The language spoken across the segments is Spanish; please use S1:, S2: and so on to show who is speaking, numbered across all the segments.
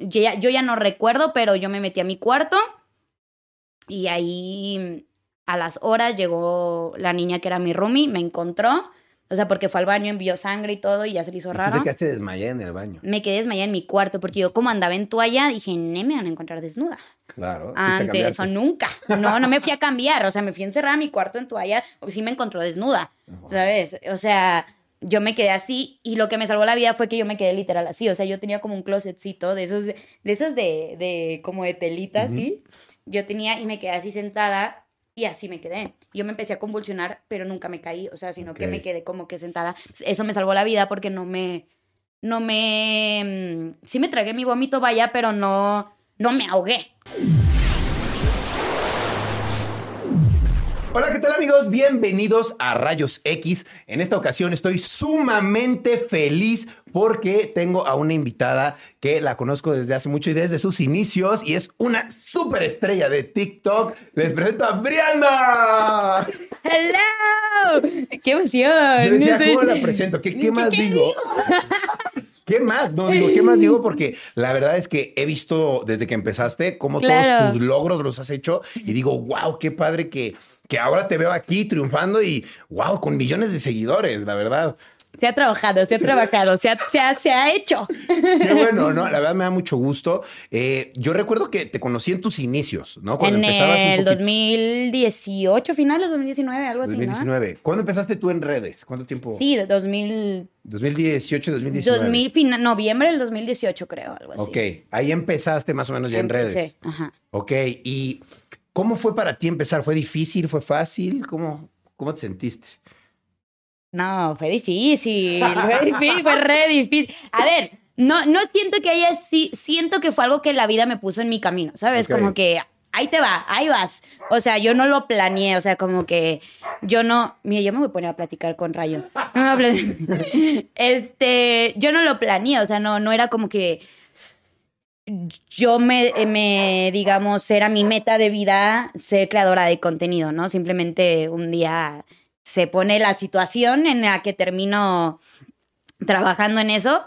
S1: yo ya, yo ya no recuerdo, pero yo me metí a mi cuarto y ahí a las horas llegó la niña que era mi roomie, me encontró. O sea, porque fue al baño, envió sangre y todo y ya se le hizo
S2: ¿Tú
S1: raro.
S2: te quedaste desmayada en el baño?
S1: Me quedé desmayada en mi cuarto porque yo como andaba en toalla dije, no me van a encontrar desnuda.
S2: Claro. fuiste a
S1: Ante
S2: cambiarte.
S1: eso nunca. No, no me fui a cambiar. O sea, me fui a encerrar a mi cuarto en toalla porque sí me encontró desnuda. ¿Sabes? O sea, yo me quedé así y lo que me salvó la vida fue que yo me quedé literal así. O sea, yo tenía como un closetcito de esos, de, esos de, de como de telita, ¿sí? Yo tenía y me quedé así sentada y así me quedé. Yo me empecé a convulsionar, pero nunca me caí. O sea, sino que me quedé como que sentada. Eso me salvó la vida porque no me... No me... mm, Sí me tragué mi vómito, vaya, pero no... No me ahogué.
S2: Hola, ¿qué tal amigos? Bienvenidos a Rayos X. En esta ocasión estoy sumamente feliz porque tengo a una invitada que la conozco desde hace mucho y desde sus inicios y es una súper estrella de TikTok. Les presento a Brianda.
S1: ¡Hello! ¡Qué emoción!
S2: Yo decía, ¿cómo la presento? ¿Qué, qué más digo? ¿Qué más? No digo, ¿qué más digo? Porque la verdad es que he visto desde que empezaste cómo
S1: Claro.
S2: todos tus logros los has hecho y digo, wow, qué padre que, que ahora te veo aquí triunfando y wow, con millones de seguidores, la verdad.
S1: Se ha trabajado, se ha trabajado, se ha, se ha, se ha hecho.
S2: Qué bueno, ¿no? La verdad me da mucho gusto. Eh, yo recuerdo que te conocí en tus inicios, ¿no? Cuando
S1: en
S2: empezabas
S1: el
S2: poquito.
S1: 2018, finales 2019, algo así,
S2: 2019. ¿Cuándo empezaste tú en redes? ¿Cuánto tiempo?
S1: ¿no? Sí, de 2000,
S2: 2018, 2019.
S1: 2000 fina- noviembre del 2018, creo, algo así.
S2: Ok, ahí empezaste más o menos ya en redes.
S1: Ajá.
S2: Ok, ¿y cómo fue para ti empezar? ¿Fue difícil? ¿Fue fácil? ¿Cómo, cómo te sentiste?
S1: No, fue difícil, fue difícil, fue re difícil. A ver, no, no siento que haya, sí, siento que fue algo que la vida me puso en mi camino, ¿sabes? Como que ahí te va, ahí vas. O sea, yo no lo planeé, o sea, como que yo no, mira, yo me voy a poner a platicar con Rayo. No me voy a. Este, yo no lo planeé, o sea, no, no era como que yo me, me, digamos, era mi meta de vida ser creadora de contenido, ¿no? Simplemente un día se pone la situación en la que termino trabajando en eso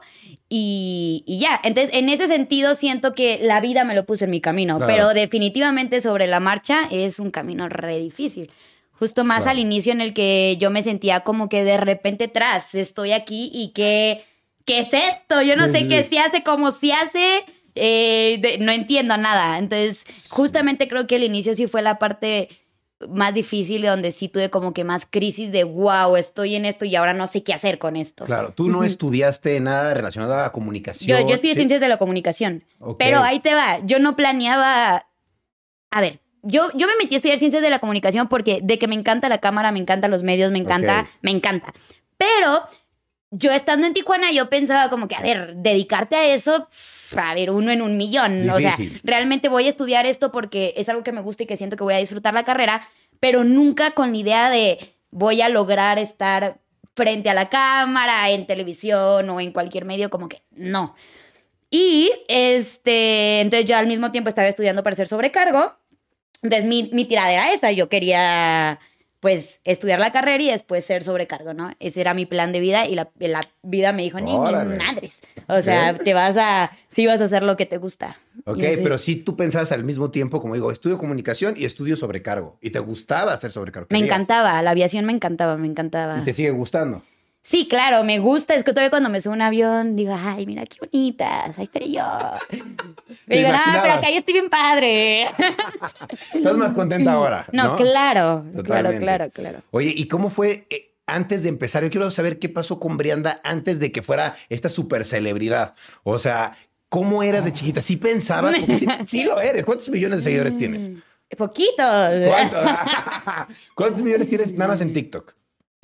S1: y, y ya. Entonces, en ese sentido, siento que la vida me lo puso en mi camino,
S2: Claro.
S1: pero definitivamente sobre la marcha es un camino re difícil. Justo más
S2: Claro.
S1: al inicio en el que yo me sentía como que de repente tras, estoy aquí y que, ¿qué es esto? Yo no sé qué se hace, cómo se hace, eh, de- no entiendo nada. Entonces, justamente creo que el inicio sí fue la parte más difícil, donde sí tuve como que más crisis de, wow, estoy en esto y ahora no sé qué hacer con esto.
S2: Claro, tú no estudiaste nada relacionado a la comunicación.
S1: Yo, yo estudié
S2: ¿sí?
S1: ciencias de la comunicación,
S2: Ok.
S1: pero ahí te va, yo no planeaba, a ver, yo, yo me metí a estudiar ciencias de la comunicación porque de que me encanta la cámara, me encantan los medios, me encanta,
S2: Ok.
S1: me encanta, pero yo estando en Tijuana, yo pensaba como que, a ver, dedicarte a eso, pff, a ver, uno en un millón, o sea,
S2: Difícil.
S1: realmente voy a estudiar esto porque es algo que me gusta y que siento que voy a disfrutar la carrera, pero nunca con la idea de voy a lograr estar frente a la cámara, en televisión o en cualquier medio, como que no. Y este, entonces yo al mismo tiempo estaba estudiando para ser sobrecargo. Entonces mi, mi tirada era esa, yo quería pues estudiar la carrera y después ser sobrecargo, ¿no? Ese era mi plan de vida y la, la vida me dijo, ni, ni madres. O sea, te vas a, sí vas a hacer lo que te gusta.
S2: Ok,
S1: así.
S2: pero sí tú pensabas al mismo tiempo, como digo, estudio comunicación y estudio sobrecargo. Y te gustaba hacer sobrecargo.
S1: Me encantaba, la aviación me encantaba, me encantaba.
S2: Y te sigue gustando.
S1: Sí, claro, me gusta. Es que todavía cuando me subo a un avión digo, ay, mira qué bonitas, ahí estaré yo. Me digo, no, pero acá yo estoy bien padre.
S2: Estás más contenta ahora.
S1: No,
S2: No,
S1: claro, claro,
S2: Totalmente.
S1: claro, claro.
S2: Oye, ¿y cómo fue eh, antes de empezar? Yo quiero saber qué pasó con Brianda antes de que fuera esta super celebridad. O sea, ¿cómo eras de chiquita? ¿Sí pensabas? Porque sí, sí lo eres. ¿Cuántos millones de seguidores tienes?
S1: Poquito.
S2: ¿Cuántos? ¿Cuántos millones tienes nada más en TikTok?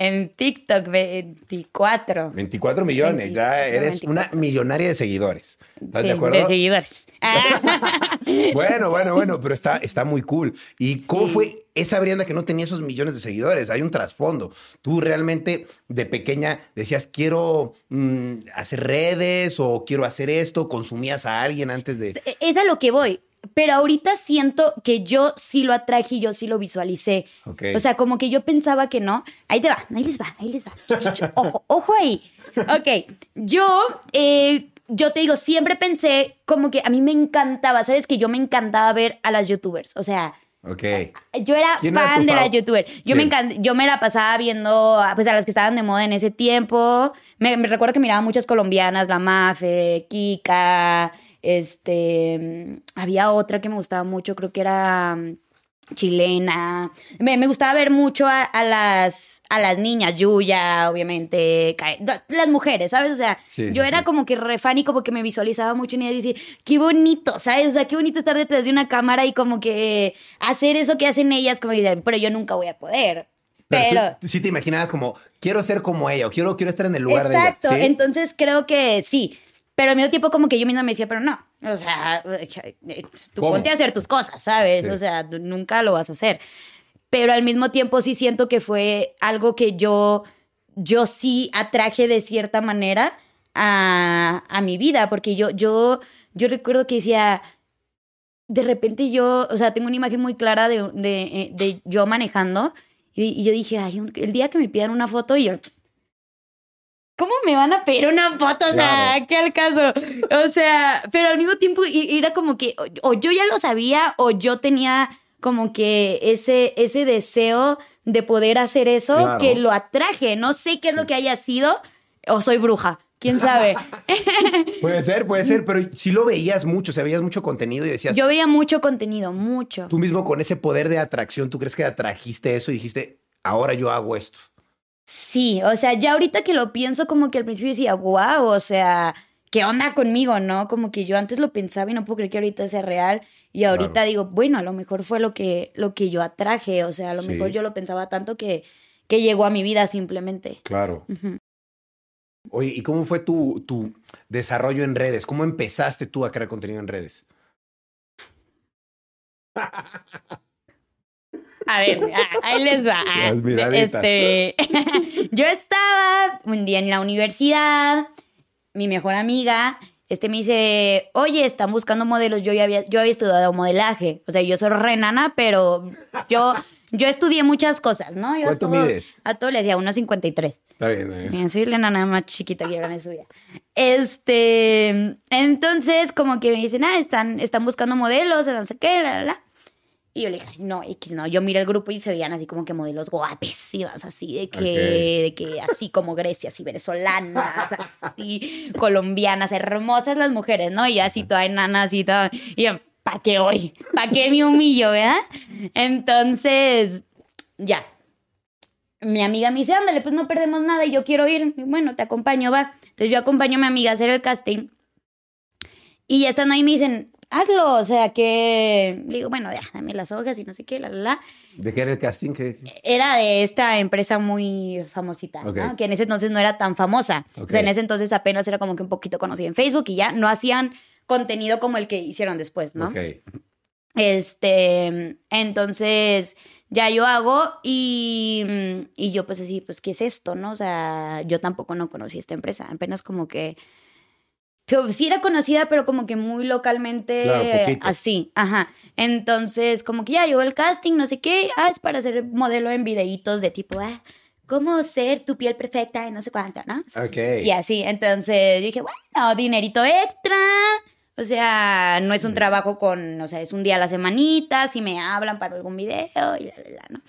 S1: En TikTok, 24.
S2: 24 millones. Ya
S1: 24,
S2: eres una millonaria de seguidores. ¿Estás
S1: Sí,
S2: de acuerdo?
S1: seguidores. Ah.
S2: Bueno, bueno, bueno, pero está, está muy cool. ¿Y cómo
S1: Sí.
S2: fue esa Brianda que no tenía esos millones de seguidores? Hay un trasfondo. Tú realmente de pequeña decías, quiero mm, hacer redes o quiero hacer esto, consumías a alguien antes de...
S1: es a lo que voy. Pero ahorita siento que yo sí lo atraje y yo sí lo visualicé.
S2: Ok.
S1: O sea, como que yo pensaba que no. Ahí te va, ahí les va, ahí les va. Ojo, ojo ahí. Ok, yo eh, yo te digo, siempre pensé como que a mí me encantaba, ¿sabes? Que yo me encantaba ver a las youtubers. O sea,
S2: Ok.
S1: yo era
S2: ¿Quién era
S1: fan
S2: tu
S1: de las youtubers. Yo me encant- yo me la pasaba viendo pues, a las que estaban de moda en ese tiempo. Me, me recuerdo que miraba muchas colombianas, La Mafe, Kika, este, mm, había otra que me gustaba mucho, creo que era mm, chilena. Me, me gustaba ver mucho a, a las, a las niñas, Yuya, obviamente, las mujeres, ¿sabes? O sea,
S2: Sí,
S1: yo
S2: sí,
S1: era como que re fan y como que me visualizaba mucho en ella y decía, qué bonito, ¿sabes? O sea, qué bonito estar detrás de una cámara y como que hacer eso que hacen ellas, como que, pero yo nunca voy a poder. Pero...
S2: tú sí te imaginabas como, quiero ser como ella o quiero, quiero estar en el lugar
S1: Exacto,
S2: de ella. ¿sí?
S1: entonces creo que sí. Pero al mismo tiempo como que yo misma me decía, pero no, o sea, tú
S2: ¿Cómo?
S1: ponte a hacer tus cosas, ¿sabes?
S2: Sí.
S1: O sea, nunca lo vas a hacer. Pero al mismo tiempo sí siento que fue algo que yo, yo sí atraje de cierta manera a, a mi vida, porque yo, yo, yo recuerdo que decía, de repente yo, o sea, tengo una imagen muy clara de, de, eh, de yo manejando y, y yo dije, ay, el día que me pidan una foto y yo, ¿cómo me van a pedir una foto? O sea,
S2: Claro.
S1: ¿qué al caso? O sea, pero al mismo tiempo era como que o, o yo ya lo sabía o yo tenía como que ese, ese deseo de poder hacer eso
S2: Claro.
S1: que lo atraje. No sé qué es lo que haya sido o soy bruja. ¿Quién sabe?
S2: Puede ser, puede ser, pero sí lo veías mucho, o sea, veías mucho contenido y decías,
S1: Yo veía mucho contenido, mucho.
S2: tú mismo con ese poder de atracción, ¿tú crees que atrajiste eso y dijiste, ahora yo hago esto?
S1: Sí, o sea, ya ahorita que lo pienso, como que al principio decía, wow, o sea, ¿qué onda conmigo, no? Como que yo antes lo pensaba y no puedo creer que ahorita sea real. Y ahorita
S2: Claro.
S1: digo, bueno, a lo mejor fue lo que, lo que yo atraje, o sea, a lo
S2: Sí.
S1: mejor yo lo pensaba tanto que, que llegó a mi vida simplemente.
S2: Claro. Oye, ¿y cómo fue tu, tu desarrollo en redes? ¿Cómo empezaste tú a crear contenido en redes?
S1: A ver, ah, ahí les va. Este, yo estaba un día en la universidad, mi mejor amiga, este me dice, oye, están buscando modelos. Yo ya había, yo había estudiado modelaje. O sea, yo soy renana, pero yo, yo estudié muchas cosas, ¿no? Yo a
S2: ¿Cuánto
S1: todo-
S2: mides?
S1: A todo le decía 1.53.
S2: Está bien, está bien.
S1: Soy la nana más chiquita que habrá en su vida. Este, entonces, como que me dicen, ah, están, están buscando modelos, no sé qué, la, la, la. Y yo le dije, "Ay, no, X, no. Yo miré el grupo y se veían así como que modelos guapísimas, así de que, de que así como Grecia, así venezolanas, así colombianas, hermosas las mujeres, ¿no? Y yo así toda enana, así toda. Y yo, ¿pa' qué hoy? ¿Pa' qué me humillo, verdad? Entonces, ya mi amiga me dice, ándale, pues no perdemos nada y yo quiero ir. Y bueno, te acompaño, va. Entonces yo acompaño a mi amiga a hacer el casting. Y ya estando ahí me dicen, hazlo. O sea que, le digo, bueno, ya, dame las hojas y no sé qué, la, la, la.
S2: ¿De qué era el casting? ¿Qué?
S1: Era de esta empresa muy famosita. ¿no? que en ese entonces no era tan famosa. O sea, en ese entonces apenas era como que un poquito conocida en Facebook y ya no hacían contenido como el que hicieron después, ¿no?
S2: Ok.
S1: Este, entonces ya yo hago y, y yo pues así, pues, ¿qué es esto, no? O sea, yo tampoco no conocí esta empresa, apenas como que, sí era conocida, pero como que muy localmente
S2: Claro,
S1: así, ajá. Entonces, como que ya llegó el casting, no sé qué, ah, es para ser modelo en videitos de tipo, ah, cómo ser tu piel perfecta y no sé cuánto, ¿no?
S2: Ok.
S1: Y así, entonces yo dije, bueno, dinerito extra. O sea, no es un trabajo con, o sea, es un día a la semanita, si me hablan para algún video y la, la, la, ¿no?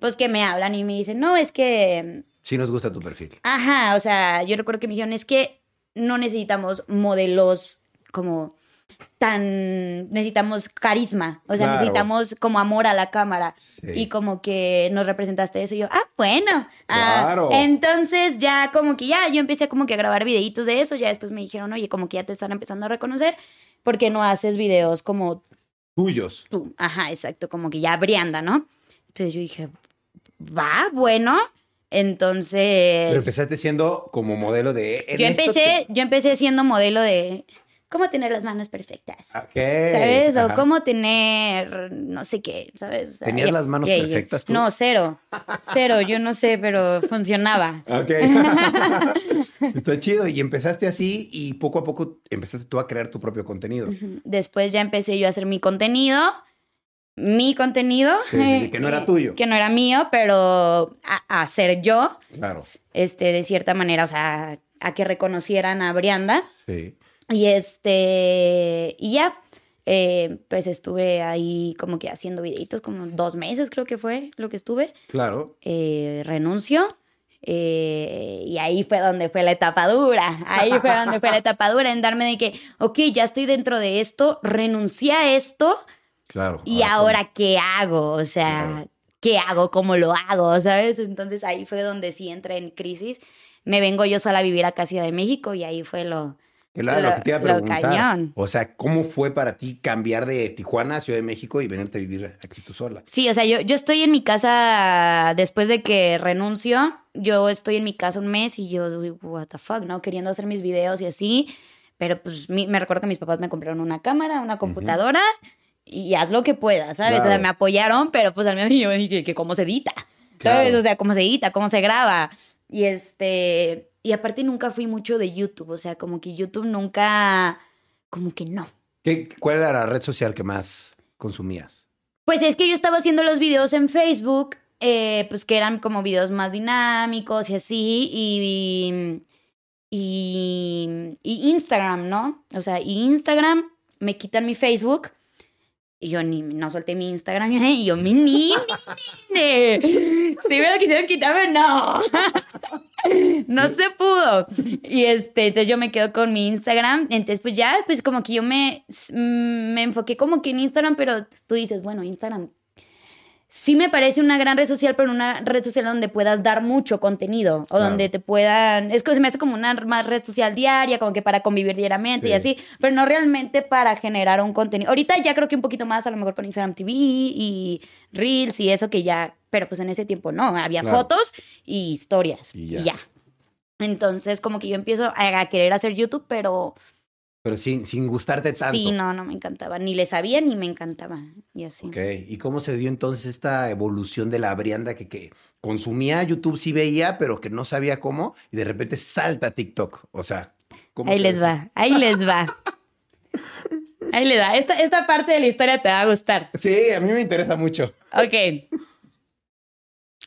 S1: Pues que me hablan y me dicen, no, es que,
S2: Sí nos gusta tu perfil.
S1: ajá, o sea, yo recuerdo que me dijeron, es que no necesitamos modelos como tan, necesitamos carisma, o sea,
S2: Claro.
S1: necesitamos como amor a la cámara.
S2: Sí.
S1: Y como que nos representaste eso y yo, ah, bueno. Ah,
S2: Claro.
S1: entonces ya como que ya, yo empecé como que a grabar videitos de eso, ya después me dijeron, oye, como que ya te están empezando a reconocer, ¿por qué no haces videos como
S2: Tuyos.
S1: tú? Ajá, exacto, como que ya brianda, ¿no? Entonces yo dije, va, bueno.
S2: Pero
S1: Entonces,
S2: empezaste siendo como modelo de...
S1: yo empecé, yo empecé siendo modelo de cómo tener las manos perfectas. ¿Sabes? O cómo tener, no sé qué, ¿sabes? O sea,
S2: ¿Tenías
S1: ya-
S2: las manos
S1: ya-
S2: perfectas tú?
S1: No, cero. Cero, yo no sé, pero funcionaba.
S2: Ok. Está chido. Y empezaste así y poco a poco empezaste tú a crear tu propio contenido.
S1: Después ya empecé yo a hacer mi contenido. Mi contenido.
S2: Sí, que no era
S1: eh,
S2: tuyo.
S1: Que no era mío, pero a, a ser yo,
S2: Claro.
S1: este, de cierta manera, o sea, a que reconocieran a Brianda.
S2: Sí.
S1: Y este, y ya, eh, pues estuve ahí como que haciendo videitos, como dos meses creo que fue lo que estuve.
S2: Claro.
S1: Eh, renuncio. eh, y ahí fue donde fue la etapa dura. Ahí fue donde fue la etapa dura en darme de que, ok, ya estoy dentro de esto, renuncié a esto
S2: Claro.
S1: y ahora qué hago, o sea,
S2: Claro.
S1: ¿qué hago? ¿Cómo lo hago? ¿Sabes? Entonces ahí fue donde sí entré en crisis. Me vengo yo sola a vivir acá a Ciudad de México y ahí fue lo...
S2: Claro, lo,
S1: lo-
S2: que te iba a preguntar.
S1: cañón.
S2: O sea, ¿cómo fue para ti cambiar de Tijuana a Ciudad de México y venirte a vivir aquí tú sola?
S1: Sí, o sea, yo, yo estoy en mi casa después de que renuncio. Yo estoy en mi casa un mes y yo, what the fuck, ¿no? Queriendo hacer mis videos y así. Pero pues mi- me recuerdo que mis papás me compraron una cámara, una computadora y haz lo que puedas, ¿sabes? O sea, me apoyaron, pero pues al menos yo dije que cómo se edita, ¿sabes?
S2: Claro.
S1: O sea, cómo se edita, cómo se graba. Y este, y aparte nunca fui mucho de YouTube, o sea, como que YouTube nunca, como que no.
S2: ¿Qué, ¿Cuál era la red social que más consumías?
S1: Pues es que yo estaba haciendo los videos en Facebook, eh, pues que eran como videos más dinámicos y así, y, y, y Instagram, ¿no? O sea, y Instagram, me quitan mi Facebook, y yo ni, no solté mi Instagram, y yo, mi ni, ni, ni. Si me lo quisieron quitarme, no. No se pudo. Y este, entonces yo me quedo con mi Instagram. Entonces, pues ya, pues como que yo me, me enfoqué como que en Instagram, pero tú dices, bueno, Instagram sí me parece una gran red social, pero una red social donde puedas dar mucho contenido o
S2: Claro.
S1: donde te puedan. Es que se me hace como una más red social diaria, como que para convivir diariamente y
S2: Sí.
S1: así, pero no realmente para generar un contenido. Ahorita ya creo que un poquito más, a lo mejor con Instagram TV y Reels y eso que ya. Pero pues en ese tiempo no, había
S2: Claro.
S1: fotos y historias.
S2: Y
S1: Y
S2: ya.
S1: ya. Entonces, como que yo empiezo a, a querer hacer YouTube, pero
S2: Pero sin, sin gustarte tanto.
S1: sí, no, no me encantaba. Ni le sabía ni me encantaba. Y así.
S2: Ok, ¿y cómo se dio entonces esta evolución de la Brianda que, que consumía YouTube, sí veía, pero que no sabía cómo, y de repente salta TikTok? O sea, ¿cómo
S1: Ahí
S2: se-
S1: les va, ahí les va. Ahí les va. Esta, esta parte de la historia te va a gustar.
S2: Sí, a mí me interesa mucho.
S1: Ok.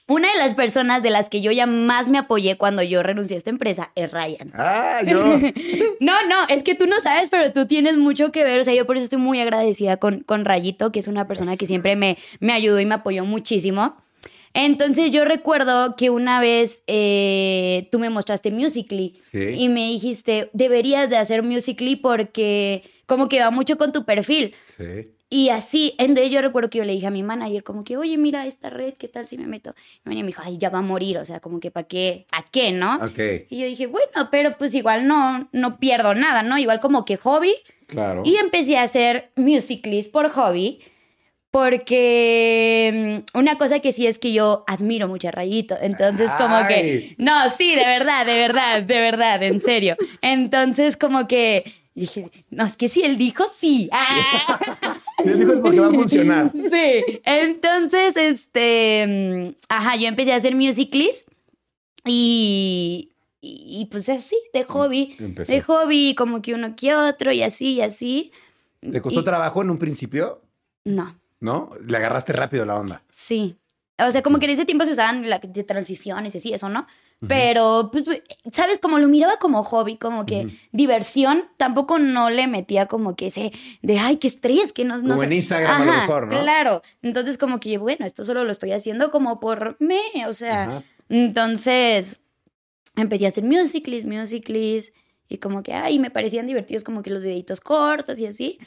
S1: Una de las personas de las que yo ya más me apoyé cuando yo renuncié a esta empresa es Ryan.
S2: Ah, yo.
S1: No, no, es que tú no sabes, pero tú tienes mucho que ver. O sea, yo por eso estoy muy agradecida con, con Rayito, que es una persona que siempre me, me ayudó y me apoyó muchísimo. Entonces yo recuerdo que una vez eh, tú me mostraste Musically
S2: Sí.
S1: y me dijiste, deberías de hacer Musically porque como que va mucho con tu perfil.
S2: Sí.
S1: Y así, entonces yo recuerdo que yo le dije a mi manager como que, oye, mira esta red, ¿qué tal si me meto? Y me dijo, ay, ya va a morir, o sea, como que ¿para qué? ¿Para qué, no?
S2: Ok,
S1: Y yo dije, bueno, pero pues igual no, no pierdo nada, ¿no? Igual como que hobby.
S2: claro.
S1: Y empecé a hacer musicals por hobby. Porque mm, una cosa que sí es que yo admiro mucho a Rayito. Entonces, como
S2: Ay.
S1: que. No, sí, de verdad, de verdad, de verdad, en serio. Entonces, como que. Dije, no, es que si él dijo sí. Ah.
S2: Si él dijo es porque va a funcionar.
S1: Sí. Entonces, este. mm, Ajá, yo empecé a hacer musicals. Y. Y, y, pues así, de hobby.
S2: Empezó.
S1: De hobby, como que uno que otro, y así, y así.
S2: ¿Te costó
S1: Y-
S2: trabajo en un principio?
S1: No.
S2: ¿No? Le agarraste rápido la onda.
S1: Sí. O sea, como que en ese tiempo se usaban la, de transiciones y así, eso, ¿no? Pero, pues, ¿sabes? Como lo miraba como hobby, como que diversión, tampoco no le metía como que ese de, ay, qué estrés, que no, no
S2: Como
S1: sé.
S2: en Instagram a lo mejor, ¿no?
S1: Claro. Entonces, como que, bueno, esto solo lo estoy haciendo como por me, o sea. Entonces, empecé a hacer musicals, musicals, y como que, ay, me parecían divertidos como que los videitos cortos y así.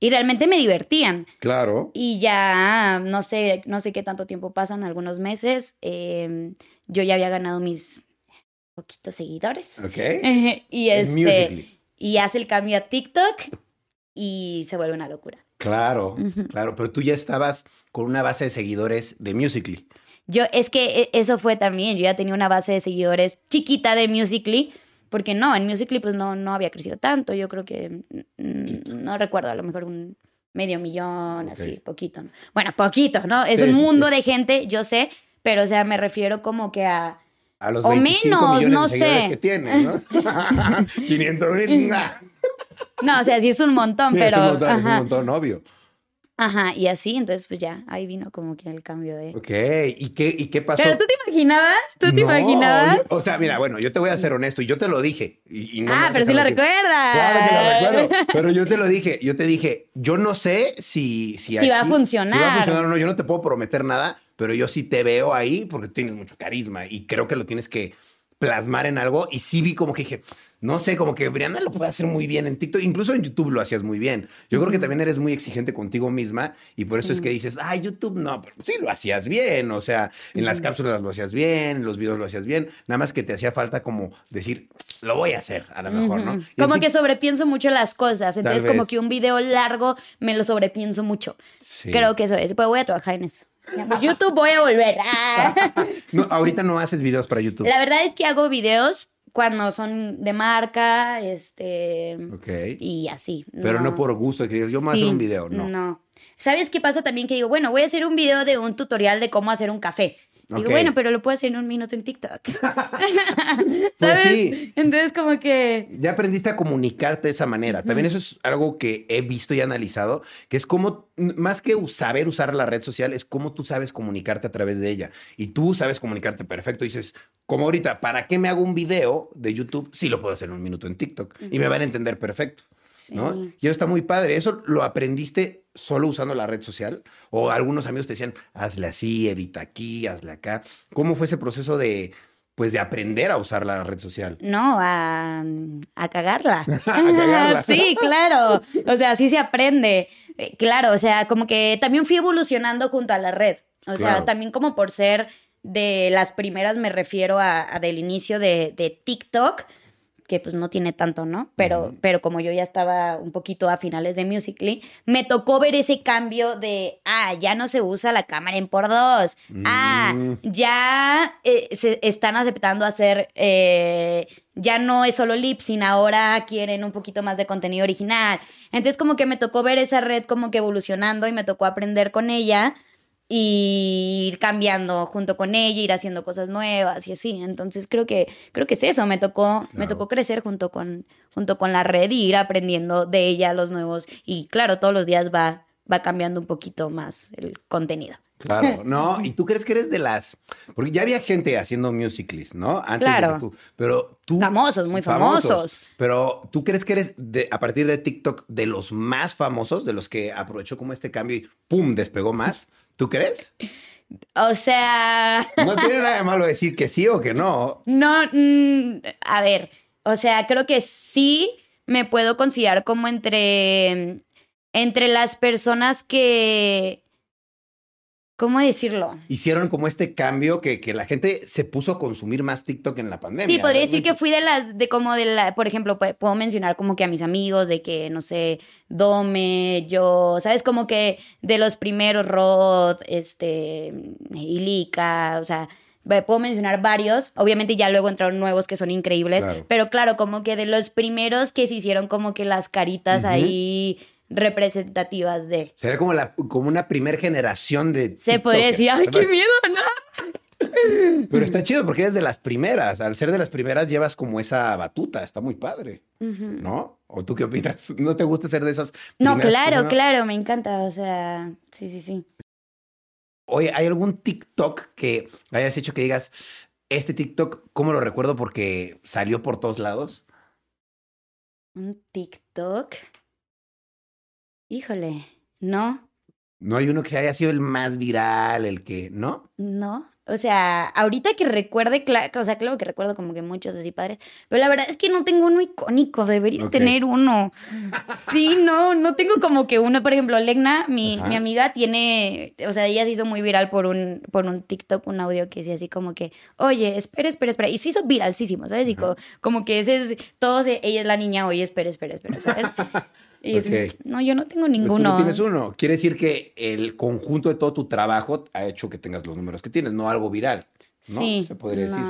S1: Y realmente me divertían.
S2: Claro.
S1: Y ya no sé, no sé qué tanto tiempo pasan, algunos meses. eh, yo ya había ganado mis poquitos seguidores.
S2: Ok.
S1: y este y hace el cambio a TikTok y se vuelve una locura.
S2: Claro, claro. Pero tú ya estabas con una base de seguidores de Musically.
S1: Yo es que e- eso fue también, yo ya tenía una base de seguidores chiquita de Musically, porque no, en Musically pues no no había crecido tanto, yo creo que mm, no recuerdo, a lo mejor un medio millón, así, poquito. ¿no? Bueno, poquito, ¿no? Es
S2: Sí,
S1: un mundo
S2: sí.
S1: de gente, yo sé, pero o sea, me refiero como que a
S2: A los
S1: O
S2: 25
S1: menos,
S2: millones
S1: no
S2: de
S1: sé.
S2: que tienes, ¿no? 500 mil. nah.
S1: No, o sea, sí es un montón,
S2: Sí,
S1: pero
S2: es un montón, es un montón, obvio.
S1: Ajá, y así, entonces pues ya, ahí vino como que el cambio de...
S2: Ok, ¿y qué, y qué pasó?
S1: Pero tú te imaginabas, tú te
S2: No,
S1: imaginabas.
S2: yo- o sea, mira, bueno, yo te voy a ser honesto y yo te lo dije. y- y no me
S1: ah, pero sí lo recuerdas.
S2: Claro que lo recuerdo, pero yo te lo dije, yo te dije, yo no sé si si,
S1: Si va a funcionar.
S2: Si va a funcionar o no, yo no te puedo prometer nada, pero yo sí te veo ahí porque tienes mucho carisma y creo que lo tienes que plasmar en algo y sí vi como que dije, no sé, como que Brianna lo puede hacer muy bien en TikTok, incluso en YouTube lo hacías muy bien. Yo creo que también eres muy exigente contigo misma y por eso es que dices, ay, YouTube no, pero sí lo hacías bien, o sea, en las cápsulas lo hacías bien, en los videos lo hacías bien, nada más que te hacía falta como decir, lo voy a hacer, a lo mejor, ¿no? Y
S1: Como que sobrepienso mucho las cosas. Entonces, como que un video largo me lo sobrepienso mucho.
S2: Sí.
S1: Creo que eso es. Pues voy a trabajar en eso. YouTube voy a volver. Ah.
S2: No, ahorita no haces videos para YouTube.
S1: La verdad es que hago videos cuando son de marca, este.
S2: Ok.
S1: Y así.
S2: Pero no, por gusto, que yo me voy a hacer
S1: Sí,
S2: un video, no.
S1: No. ¿Sabes qué pasa también? Que digo, bueno, voy a hacer un video de un tutorial de cómo hacer un café. Digo, bueno, pero lo puedo hacer en un minuto en TikTok. ¿Sabes?
S2: Pues sí.
S1: Entonces, como que.
S2: Ya aprendiste a comunicarte de esa manera. También eso es algo que he visto y analizado, que es como, más que saber usar la red social, es cómo tú sabes comunicarte a través de ella. Y tú sabes comunicarte perfecto. Dices, como ahorita, ¿para qué me hago un video de YouTube si lo puedo hacer en un minuto en TikTok? Y me van a entender perfecto. ¿No?
S1: Sí.
S2: Y eso está muy padre. ¿Eso lo aprendiste solo usando la red social? ¿O algunos amigos te decían, hazle así, edita aquí, hazle acá? ¿Cómo fue ese proceso de, pues, de aprender a usar la red social?
S1: No, a, a cagarla.
S2: A cagarla.
S1: sí, claro. O sea, así se aprende. Eh, Claro, o sea, como que también fui evolucionando junto a la red. O sea, también como por ser de las primeras, me refiero a, a del inicio de, de TikTok, que pues no tiene tanto, ¿no? Pero, pero como yo ya estaba un poquito a finales de Musical.ly, me tocó ver ese cambio de, ah, ya no se usa la cámara en por dos. Ah,
S2: Mm.
S1: ya eh, se están aceptando hacer, eh, ya no es solo lip sync, ahora quieren un poquito más de contenido original. Entonces como que me tocó ver esa red como que evolucionando y me tocó aprender con ella y ir cambiando junto con ella, ir haciendo cosas nuevas y así. Entonces creo que creo que es eso, me tocó me tocó crecer junto con junto con la red y ir aprendiendo de ella los nuevos y claro, todos los días va va cambiando un poquito más el contenido.
S2: Claro, ¿no? ¿Y tú crees que eres de las...? Porque ya había gente haciendo musicals, ¿no? Antes de
S1: Claro.
S2: que tú. Pero tú...
S1: Famosos, muy famosos.
S2: Pero tú crees que eres, de, a partir de TikTok, de los más famosos, de los que aprovechó como este cambio y ¡pum! despegó más. ¿Tú crees?
S1: O sea,
S2: No tiene nada de malo decir que sí o que no.
S1: No, mm, a ver, o sea, creo que sí me puedo considerar como entre, entre las personas que, ¿cómo decirlo?
S2: Hicieron como este cambio que, que la gente se puso a consumir más TikTok en la pandemia.
S1: Sí, podría decir que fui de las, de como de la, por ejemplo, pu- puedo mencionar como que a mis amigos, de que, no sé, Dome, yo, ¿sabes? Como que de los primeros Rod, este, Ilika, o sea, puedo mencionar varios. Obviamente ya luego entraron nuevos que son increíbles,
S2: Claro.
S1: pero claro, como que de los primeros que se hicieron como que las caritas ahí representativas de...
S2: Sería como, la, como una primer generación de.
S1: Se podría decir, ay, qué miedo, ¿no?
S2: Pero está chido porque eres de las primeras. Al ser de las primeras llevas como esa batuta. Está muy padre. ¿No? ¿O tú qué opinas? ¿No te gusta ser de esas?
S1: No, claro,
S2: personas?
S1: claro, me encanta, o sea, sí, sí, sí.
S2: Oye, ¿hay algún TikTok que hayas hecho que digas, este TikTok, ¿cómo lo recuerdo? Porque salió por todos lados.
S1: Un TikTok. Híjole, no,
S2: No hay uno que haya sido el más viral, el que, ¿no?
S1: no. O sea, ahorita que recuerde, o sea, claro que recuerdo como que muchos así padres, pero la verdad es que no tengo uno icónico, debería tener uno. Sí, no, no tengo como que uno, por ejemplo, Legna, mi, mi amiga, tiene, o sea, ella se hizo muy viral por un, por un TikTok, un audio que decía así como que, oye, espera, espera, espera, y se hizo viralísimo, ¿sabes? Y co- como, que ese es, todos, ella es la niña, oye, espera, espera, espera, ¿sabes? Y es-
S2: Ok.
S1: no, yo no tengo
S2: Tú
S1: ninguno.
S2: no tienes uno. Quiere decir que el conjunto de todo tu trabajo ha hecho que tengas los números que tienes, no algo viral. ¿no?
S1: Sí.
S2: Se podría decir.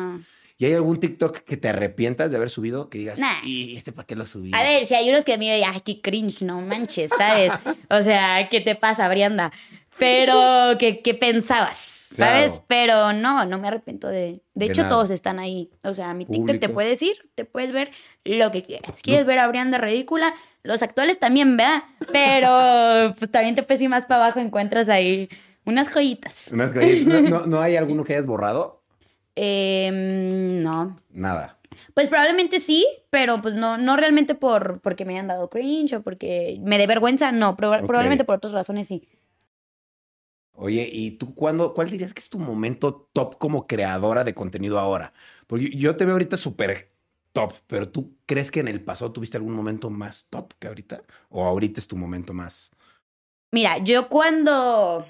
S2: ¿Y hay algún TikTok que te arrepientas de haber subido? Que digas,
S1: Nah.
S2: ¿y este para qué lo subí?
S1: A ver, si hay unos que me ay, qué cringe, no manches, ¿sabes? O sea, ¿qué te pasa, Brianda? Pero ¿qué, qué pensabas? ¿Sabes?
S2: Claro.
S1: Pero no, no me arrepiento de... De,
S2: De
S1: hecho,
S2: nada.
S1: todos están ahí. O sea, mi TikTok te puedes ir, te puedes ver lo que quieras. ¿Quieres ver a Brianda ridícula? Los actuales también, ¿verdad? Pero pues también te puedes ir más para abajo, encuentras ahí unas joyitas.
S2: Unas galletas. ¿No, no, no hay alguno que hayas borrado?
S1: Em, no.
S2: Nada.
S1: Pues probablemente sí, pero pues no, no realmente por porque me hayan dado cringe o porque me dé vergüenza, no, proba- probablemente por otras razones sí.
S2: Oye, ¿y tú cuándo, cuál dirías que es tu momento top como creadora de contenido ahora? Porque yo- te veo ahorita súper top, pero ¿tú crees que en el pasado tuviste algún momento más top que ahorita? ¿O ahorita es tu momento más?
S1: Mira, yo cuando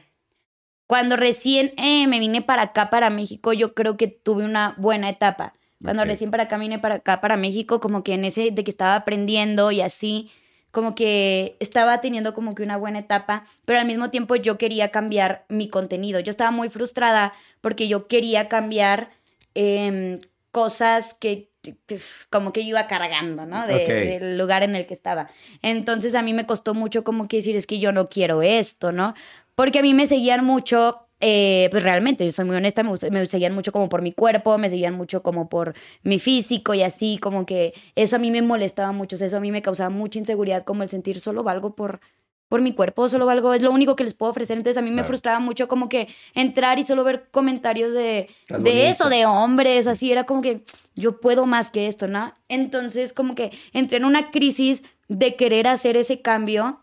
S1: cuando recién eh, me vine para acá para México, yo creo que tuve una buena etapa. Cuando recién para acá vine para acá para México, como que en ese de que estaba aprendiendo y así, como que estaba teniendo como que una buena etapa, pero al mismo tiempo yo quería cambiar mi contenido. Yo estaba muy frustrada porque yo quería cambiar em, cosas que que como que yo iba cargando, ¿no? De-. Del lugar en el que estaba. Entonces a mí me costó mucho como que decir, es que yo no quiero esto, ¿no? Porque a mí me seguían mucho, eh, pues realmente, yo soy muy honesta, me, me seguían mucho como por mi cuerpo, me seguían mucho como por mi físico y así, como que eso a mí me molestaba mucho, o sea, eso a mí me causaba mucha inseguridad, como el sentir solo valgo por, por mi cuerpo, solo valgo, es lo único que les puedo ofrecer. Entonces a mí me
S2: Claro.
S1: frustraba mucho como que entrar y solo ver comentarios de,
S2: Tan
S1: de
S2: bonito.
S1: eso, de hombres, así, era como que yo puedo más que esto, ¿no? Entonces como que entré en una crisis de querer hacer ese cambio.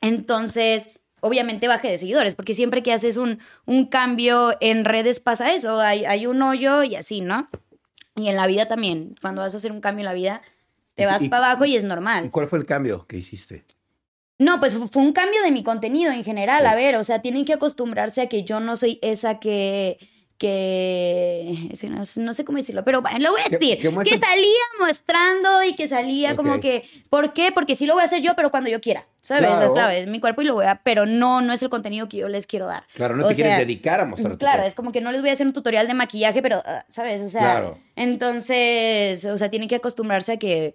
S1: Entonces, obviamente bajé de seguidores, porque siempre que haces un, un cambio en redes pasa eso, hay, hay un hoyo y así, ¿no? Y en la vida también, cuando vas a hacer un cambio en la vida, te
S2: Y-
S1: vas
S2: y-
S1: para abajo y es
S2: ¿Y
S1: normal.
S2: cuál fue el cambio que hiciste?
S1: No, pues fu- fue un cambio de mi contenido en general.
S2: Sí.
S1: A ver, o sea, tienen que acostumbrarse a que yo no soy esa que. Que. no, no sé cómo decirlo, pero bueno, lo voy a decir.
S2: que
S1: salía mostrando y que salía como que. ¿Por qué? Porque sí lo voy a hacer yo, pero cuando yo quiera. ¿Sabes?
S2: Claro.
S1: Claro, es mi cuerpo y lo voy a. Pero no, no es el contenido que yo les quiero dar.
S2: Claro, no
S1: O
S2: te quieres
S1: sea,
S2: dedicar a mostrar
S1: Claro, es como que no les voy a hacer un tutorial de maquillaje, pero, ah, ¿sabes? O sea,
S2: Claro.
S1: entonces, o sea, tienen que acostumbrarse a que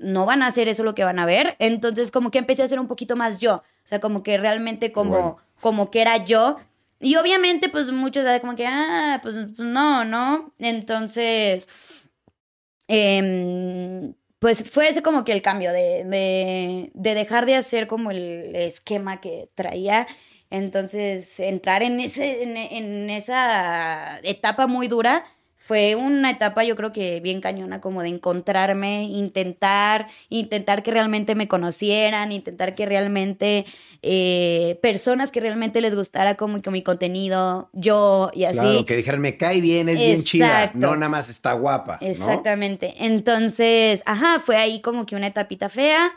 S1: no van a hacer eso lo que van a ver. Entonces, como que empecé a hacer un poquito más yo. O sea, como que realmente como,
S2: Bueno.
S1: como que era yo. Y obviamente, pues muchos de como que, ah, pues pues, no, ¿no? Entonces, em, pues fue ese como que el cambio de, de, de dejar de hacer como el esquema que traía. Entonces, entrar en, ese, en esa etapa muy dura fue una etapa yo creo que bien cañona como de encontrarme, intentar, intentar que realmente me conocieran, intentar que realmente eh, personas que realmente les gustara como que mi contenido, yo y así.
S2: Claro, que dijeran, me cae bien, es bien chida. No, nada más está guapa. ¿no?
S1: Exactamente. Entonces, ajá, fue ahí como que una etapita fea.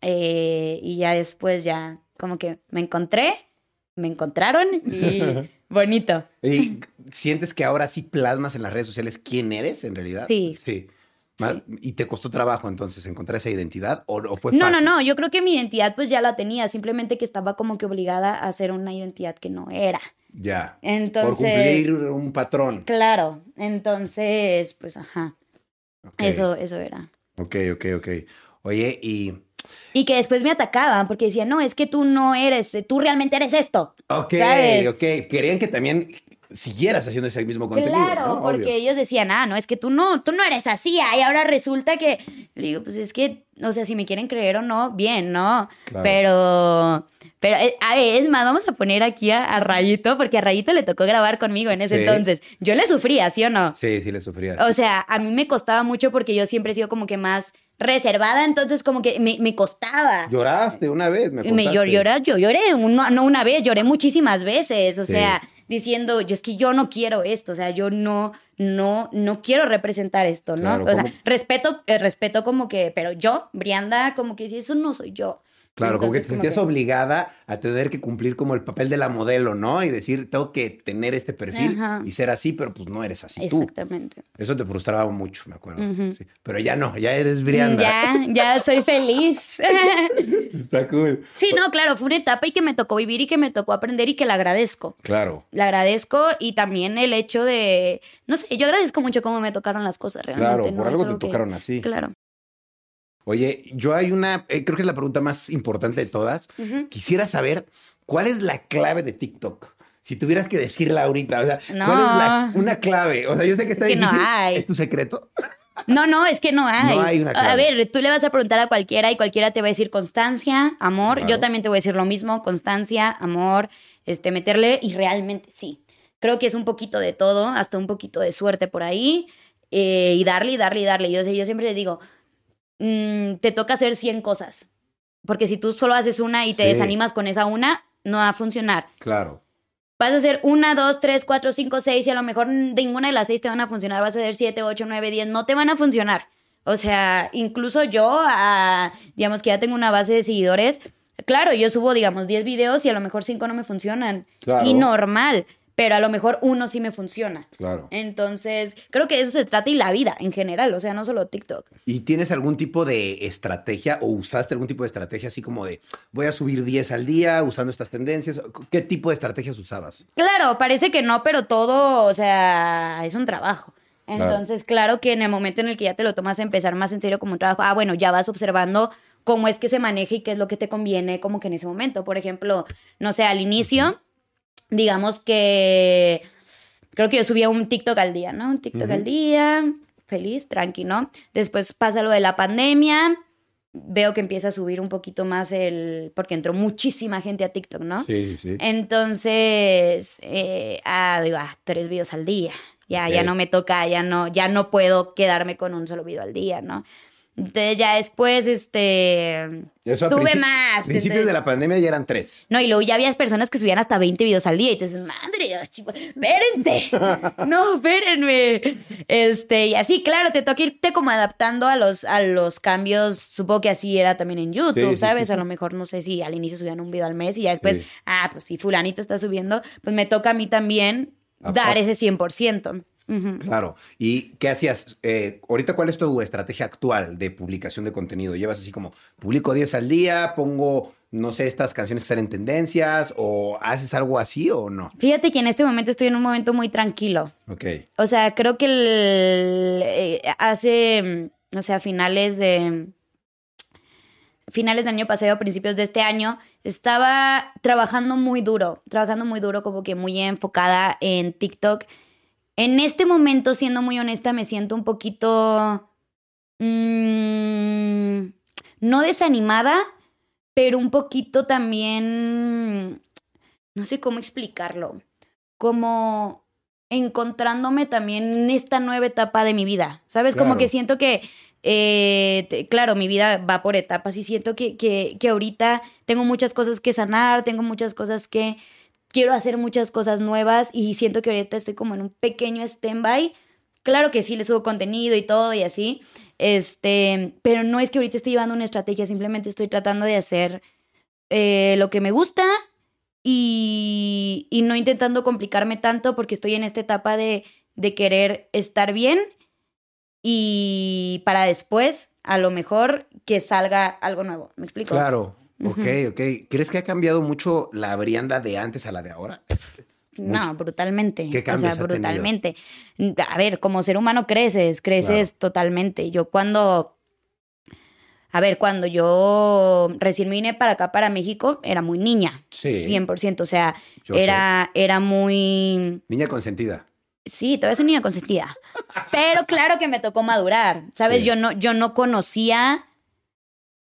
S1: eh, y ya después ya como que me encontré, me encontraron y bonito.
S2: ¿Y sientes que ahora sí plasmas en las redes sociales quién eres en realidad?
S1: Sí.
S2: Sí. ¿Y te costó trabajo entonces encontrar esa identidad o, o fue
S1: No, no,
S2: fácil?
S1: no, yo creo que mi identidad pues ya la tenía, simplemente que estaba como que obligada a hacer una identidad que no era.
S2: Ya.
S1: Entonces,
S2: Por cumplir un patrón.
S1: claro, entonces pues ajá, eso eso era.
S2: Ok, ok, ok. Oye, y.
S1: Y que después me atacaban porque decían, no, es que tú no eres, tú realmente eres esto.
S2: Ok,
S1: ¿Sabes?
S2: ok. Querían que también siguieras haciendo ese mismo contenido.
S1: Claro,
S2: ¿no?
S1: porque
S2: Obvio.
S1: ellos decían, ah, no, es que tú no, tú no eres así, y ahora resulta que, le digo, pues es que, o sea, si me quieren creer o no, bien, ¿no?
S2: Claro.
S1: Pero, pero, eh, a ver, es más, vamos a poner aquí a, a Rayito, porque a Rayito le tocó grabar conmigo en ese
S2: Sí.
S1: entonces. Yo le sufría, ¿sí o no?
S2: Sí, sí le sufrías.
S1: O sea, a mí me costaba mucho porque yo siempre he sido como que más reservada, entonces como que me, me costaba.
S2: Lloraste una vez, me
S1: Me llor- llorar, yo lloré, uno- no una vez, lloré muchísimas veces, o
S2: Sí.
S1: sea, diciendo, es que yo no quiero esto, o sea, yo no, no, no quiero representar esto, ¿no?
S2: Claro,
S1: o sea, respeto, eh, respeto como que, pero yo, Brianda, como que si eso no soy yo.
S2: Claro, como que te sentías obligada a tener que cumplir como el papel de la modelo, ¿no? Y decir, tengo que tener este perfil
S1: Ajá.
S2: y ser así, pero pues no eres así tú.
S1: Exactamente.
S2: Eso te frustraba mucho, me acuerdo. Sí. Pero ya no, ya eres Brianda.
S1: Ya, ya soy feliz.
S2: Está cool.
S1: sí, no, claro, fue una etapa y que me tocó vivir y que me tocó aprender y que la agradezco.
S2: Claro.
S1: Le agradezco y también el hecho de, no sé, yo agradezco mucho cómo me tocaron las cosas realmente.
S2: Claro, por algo te
S1: que-
S2: tocaron así.
S1: Claro.
S2: Oye, yo hay una, eh, creo que es la pregunta más importante de todas. Quisiera saber cuál es la clave de TikTok. Si tuvieras que decirla ahorita, o sea, ¿cuál es la, una clave? O sea, yo sé que está
S1: Es que no
S2: difícil.
S1: hay.
S2: ¿Es tu secreto?
S1: No, no, es que no hay.
S2: No hay una clave.
S1: A ver, tú le vas a preguntar a cualquiera y cualquiera te va a decir constancia, amor.
S2: Claro.
S1: Yo también te voy a decir lo mismo, constancia, amor, este, meterle y realmente sí. Creo que es un poquito de todo, hasta un poquito de suerte por ahí eh, y darle y darle y darle. Yo, sé, yo siempre les digo, mm, te toca hacer 100 cosas. Porque si tú solo haces una y te
S2: Sí.
S1: desanimas con esa una, no va a funcionar.
S2: Claro.
S1: Vas a hacer una, dos, tres, cuatro, cinco, seis y a lo mejor ninguna de las seis te van a funcionar. Vas a hacer siete, ocho, nueve, diez. No te van a funcionar. O sea, incluso yo, digamos que ya tengo una base de seguidores. Claro, yo subo, digamos, 10 videos y a lo mejor cinco no me funcionan.
S2: Claro.
S1: Y normal. Pero a lo mejor uno sí me funciona.
S2: Claro.
S1: Entonces, creo que eso se trata y la vida en general. O sea, no solo TikTok.
S2: ¿Y tienes algún tipo de estrategia o usaste algún tipo de estrategia así como de voy a subir 10 al día usando estas tendencias? ¿Qué tipo de estrategias usabas?
S1: Claro, parece que no, pero todo, o sea, es un trabajo. Entonces, claro. que en el momento en el que ya te lo tomas a empezar más en serio como un trabajo, ah, bueno, ya vas observando cómo es que se maneja y qué es lo que te conviene como que en ese momento. Por ejemplo, no sé, al inicio, digamos que creo que yo subía un TikTok al día, ¿no? Un TikTok al día, feliz, tranqui, ¿no? Después pasa lo de la pandemia, veo que empieza a subir un poquito más el, porque entró muchísima gente a TikTok, ¿no?
S2: Sí, sí.
S1: Entonces, eh, ah, digo, ah, tres videos al día. Ya, ya no me toca, ya no, ya no puedo quedarme con un solo video al día, ¿no? Entonces ya después, este,
S2: Eso a
S1: sube más.
S2: Principios
S1: entonces-
S2: de la pandemia ya eran tres.
S1: no, y luego ya había personas que subían hasta 20 videos al día. Y entonces, madre, espérense. No, espérenme. Este, y así, claro, te toca irte como adaptando a los, a los cambios. Supongo que así era también en YouTube,
S2: Sí,
S1: ¿sabes?
S2: sí,
S1: A lo mejor, no sé si al inicio subían un video al mes y ya después, ah, pues si fulanito está subiendo, pues me toca a mí también
S2: A-
S1: dar
S2: a-
S1: ese 100%.
S2: Claro. ¿Y qué hacías? Eh, ahorita, ¿cuál es tu estrategia actual de publicación de contenido? ¿Llevas así como, publico 10 al día, pongo, no sé, estas canciones que están en tendencias o haces algo así o no?
S1: Fíjate que en este momento estoy en un momento muy tranquilo.
S2: Ok.
S1: O sea, creo que el, eh, hace, mm, o sea, finales de finales del año pasado, a principios de este año, estaba trabajando muy duro, trabajando muy duro, como que muy enfocada en TikTok. En este momento, siendo muy honesta, me siento un poquito mm, no desanimada, pero un poquito también, no sé cómo explicarlo, como encontrándome también en esta nueva etapa de mi vida, ¿sabes? Como que siento que, eh, te- claro, mi vida va por etapas y siento que, que, que ahorita tengo muchas cosas que sanar, tengo muchas cosas que quiero hacer muchas cosas nuevas y siento que ahorita estoy como en un pequeño stand-by. Claro que sí, le subo contenido y todo y así, este, pero no es que ahorita esté llevando una estrategia, simplemente estoy tratando de hacer eh, lo que me gusta y, y no intentando complicarme tanto porque estoy en esta etapa de, de querer estar bien y para después, a lo mejor, que salga algo nuevo. ¿Me explico?
S2: Claro. Ok, ok. ¿Crees que ha cambiado mucho la Brianda de antes a la de ahora?
S1: No, brutalmente.
S2: ¿Qué
S1: o sea,
S2: ha tenido?
S1: brutalmente. A ver, como ser humano creces, creces totalmente. Yo cuando, a ver, cuando yo recién vine para acá, para México, era muy niña.
S2: Sí.
S1: 100%. O sea,
S2: Yo
S1: era, era muy...
S2: Niña consentida.
S1: Sí, todavía soy niña consentida. Pero claro que me tocó madurar. ¿Sabes?
S2: Sí.
S1: Yo, no, yo no conocía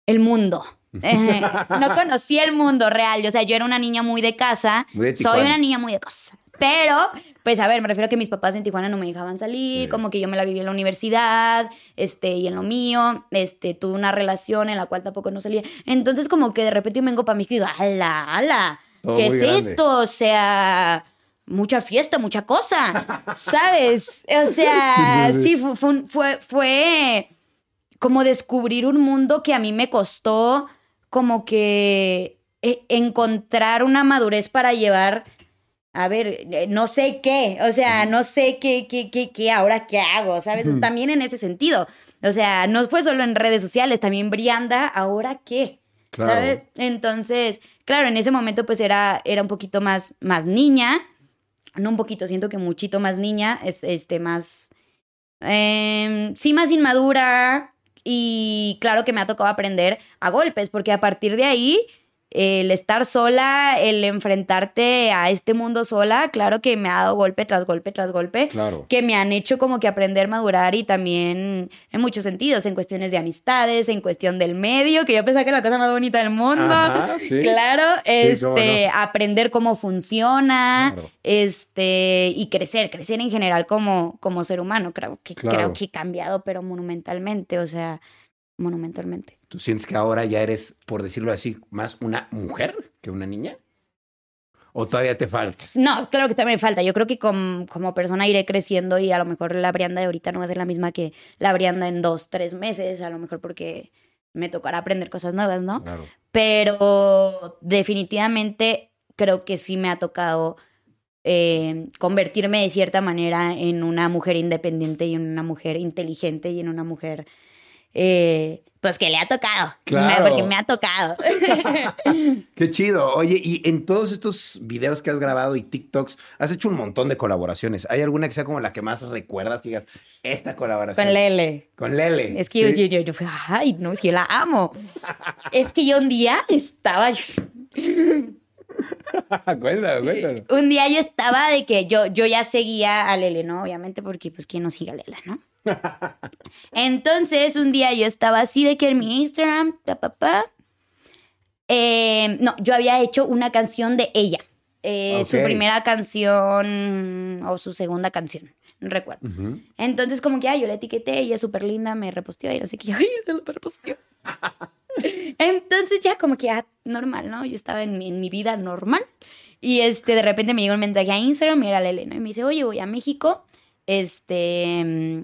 S1: el mundo. Eh, no conocía el mundo real. O sea, yo era una niña muy de casa.
S2: Muy de
S1: Soy una niña muy de casa. Pero, pues a ver, me refiero a que mis papás en Tijuana no me dejaban salir,
S2: Sí.
S1: como que yo me la viví en la universidad, este, y en lo mío, este, tuve una relación en la cual tampoco no salía. Entonces, como que de repente me vengo para México y digo, ala, ala,
S2: Todo
S1: ¿qué es
S2: grande.
S1: esto? O sea, mucha fiesta, mucha cosa, ¿sabes? O sea, sí, fue, fue, fue como descubrir un mundo que a mí me costó como que eh, encontrar una madurez para llevar, a ver, eh, no sé qué, o sea, no sé qué, qué, qué, qué, ahora qué hago, ¿sabes? También en ese sentido. O sea, no fue solo en redes sociales, también Brianda, ahora qué.
S2: Claro.
S1: ¿Sabes? Entonces, claro, en ese momento pues era, era un poquito más, más niña, no un poquito, siento que muchito más niña, es- este, más, em, sí, más inmadura, y claro que me ha tocado aprender a golpes, porque a partir de ahí el estar sola, el enfrentarte a este mundo sola, claro que me ha dado golpe tras golpe tras golpe,
S2: Claro.
S1: que me han hecho como que aprender, madurar y también en muchos sentidos, en cuestiones de amistades, en cuestión del medio, que yo pensaba que era la cosa más bonita del mundo.
S2: Ajá, sí.
S1: Claro,
S2: Sí, cómo
S1: este, aprender cómo funciona,
S2: Claro.
S1: este, y crecer, crecer en general como, como ser humano. Creo que,
S2: Claro.
S1: creo que he cambiado, pero monumentalmente, o sea, monumentalmente.
S2: ¿Tú sientes que ahora ya eres, por decirlo así, más una mujer que una niña? ¿O todavía te falta?
S1: No, claro que también me falta. Yo creo que com- como persona iré creciendo y a lo mejor la Brianda de ahorita no va a ser la misma que la Brianda en dos, tres meses, a lo mejor porque me tocará aprender cosas nuevas, ¿no?
S2: Claro.
S1: Pero definitivamente creo que sí me ha tocado eh, convertirme de cierta manera en una mujer independiente y en una mujer inteligente y en una mujer, eh, pues que le ha tocado.
S2: Claro.
S1: Porque me ha tocado.
S2: Qué chido. Oye, y en todos estos videos que has grabado y TikToks, has hecho un montón de colaboraciones. ¿Hay alguna que sea como la que más recuerdas que digas, esta colaboración?
S1: Con Lele.
S2: Con Lele.
S1: Es que yo-
S2: ¿sí?
S1: yo, yo, yo fui, ay, no, es que yo la amo. es que yo un día estaba,
S2: cuéntalo, cuéntalo.
S1: un día yo estaba de que yo, yo ya seguía a Lele, ¿no? Obviamente porque pues quién no sigue a Lele, ¿no? Entonces un día yo estaba así de que en mi Instagram, pa, pa, pa. Eh, no, yo había hecho una canción de ella. Eh, Su primera canción o su segunda canción, no recuerdo. Entonces, como que, ay, yo la etiqueté, ella es súper linda, me reposteó y no sé qué, ay, lo reposteó. Entonces, ya como que, ah, normal, ¿no? Yo estaba en mi, en mi vida normal y este, de repente me llegó un mensaje a Instagram era la Elena y me dice, oye, voy a México, este,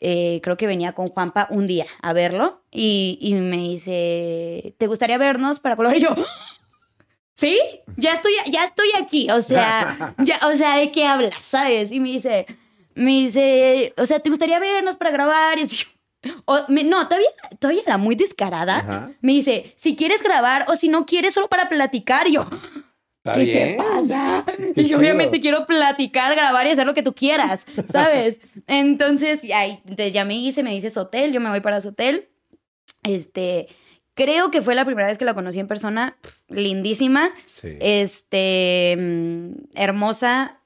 S1: eh, creo que venía con Juanpa un día a verlo y, y me dice, ¿te gustaría vernos para colaborar? Y yo, ¿sí? Ya estoy, ya estoy aquí, o sea, ya, o sea, ¿de qué hablas? ¿Sabes? Y me dice, me dice, o sea, ¿te gustaría vernos para grabar? Y así, o me- no, todavía, todavía la muy descarada.
S2: Ajá.
S1: Me dice, si quieres grabar o si no quieres solo para platicar. Y yo,
S2: ¿Está
S1: ¿qué
S2: bien?
S1: te pasa?
S2: Qué
S1: y yo
S2: chido.
S1: obviamente quiero platicar, grabar y hacer lo que tú quieras, ¿sabes? Entonces, ay, ya me hice, me dices hotel, yo me voy para su hotel. Este, creo que fue la primera vez que la conocí en persona, lindísima,
S2: Sí.
S1: este, mm, hermosa,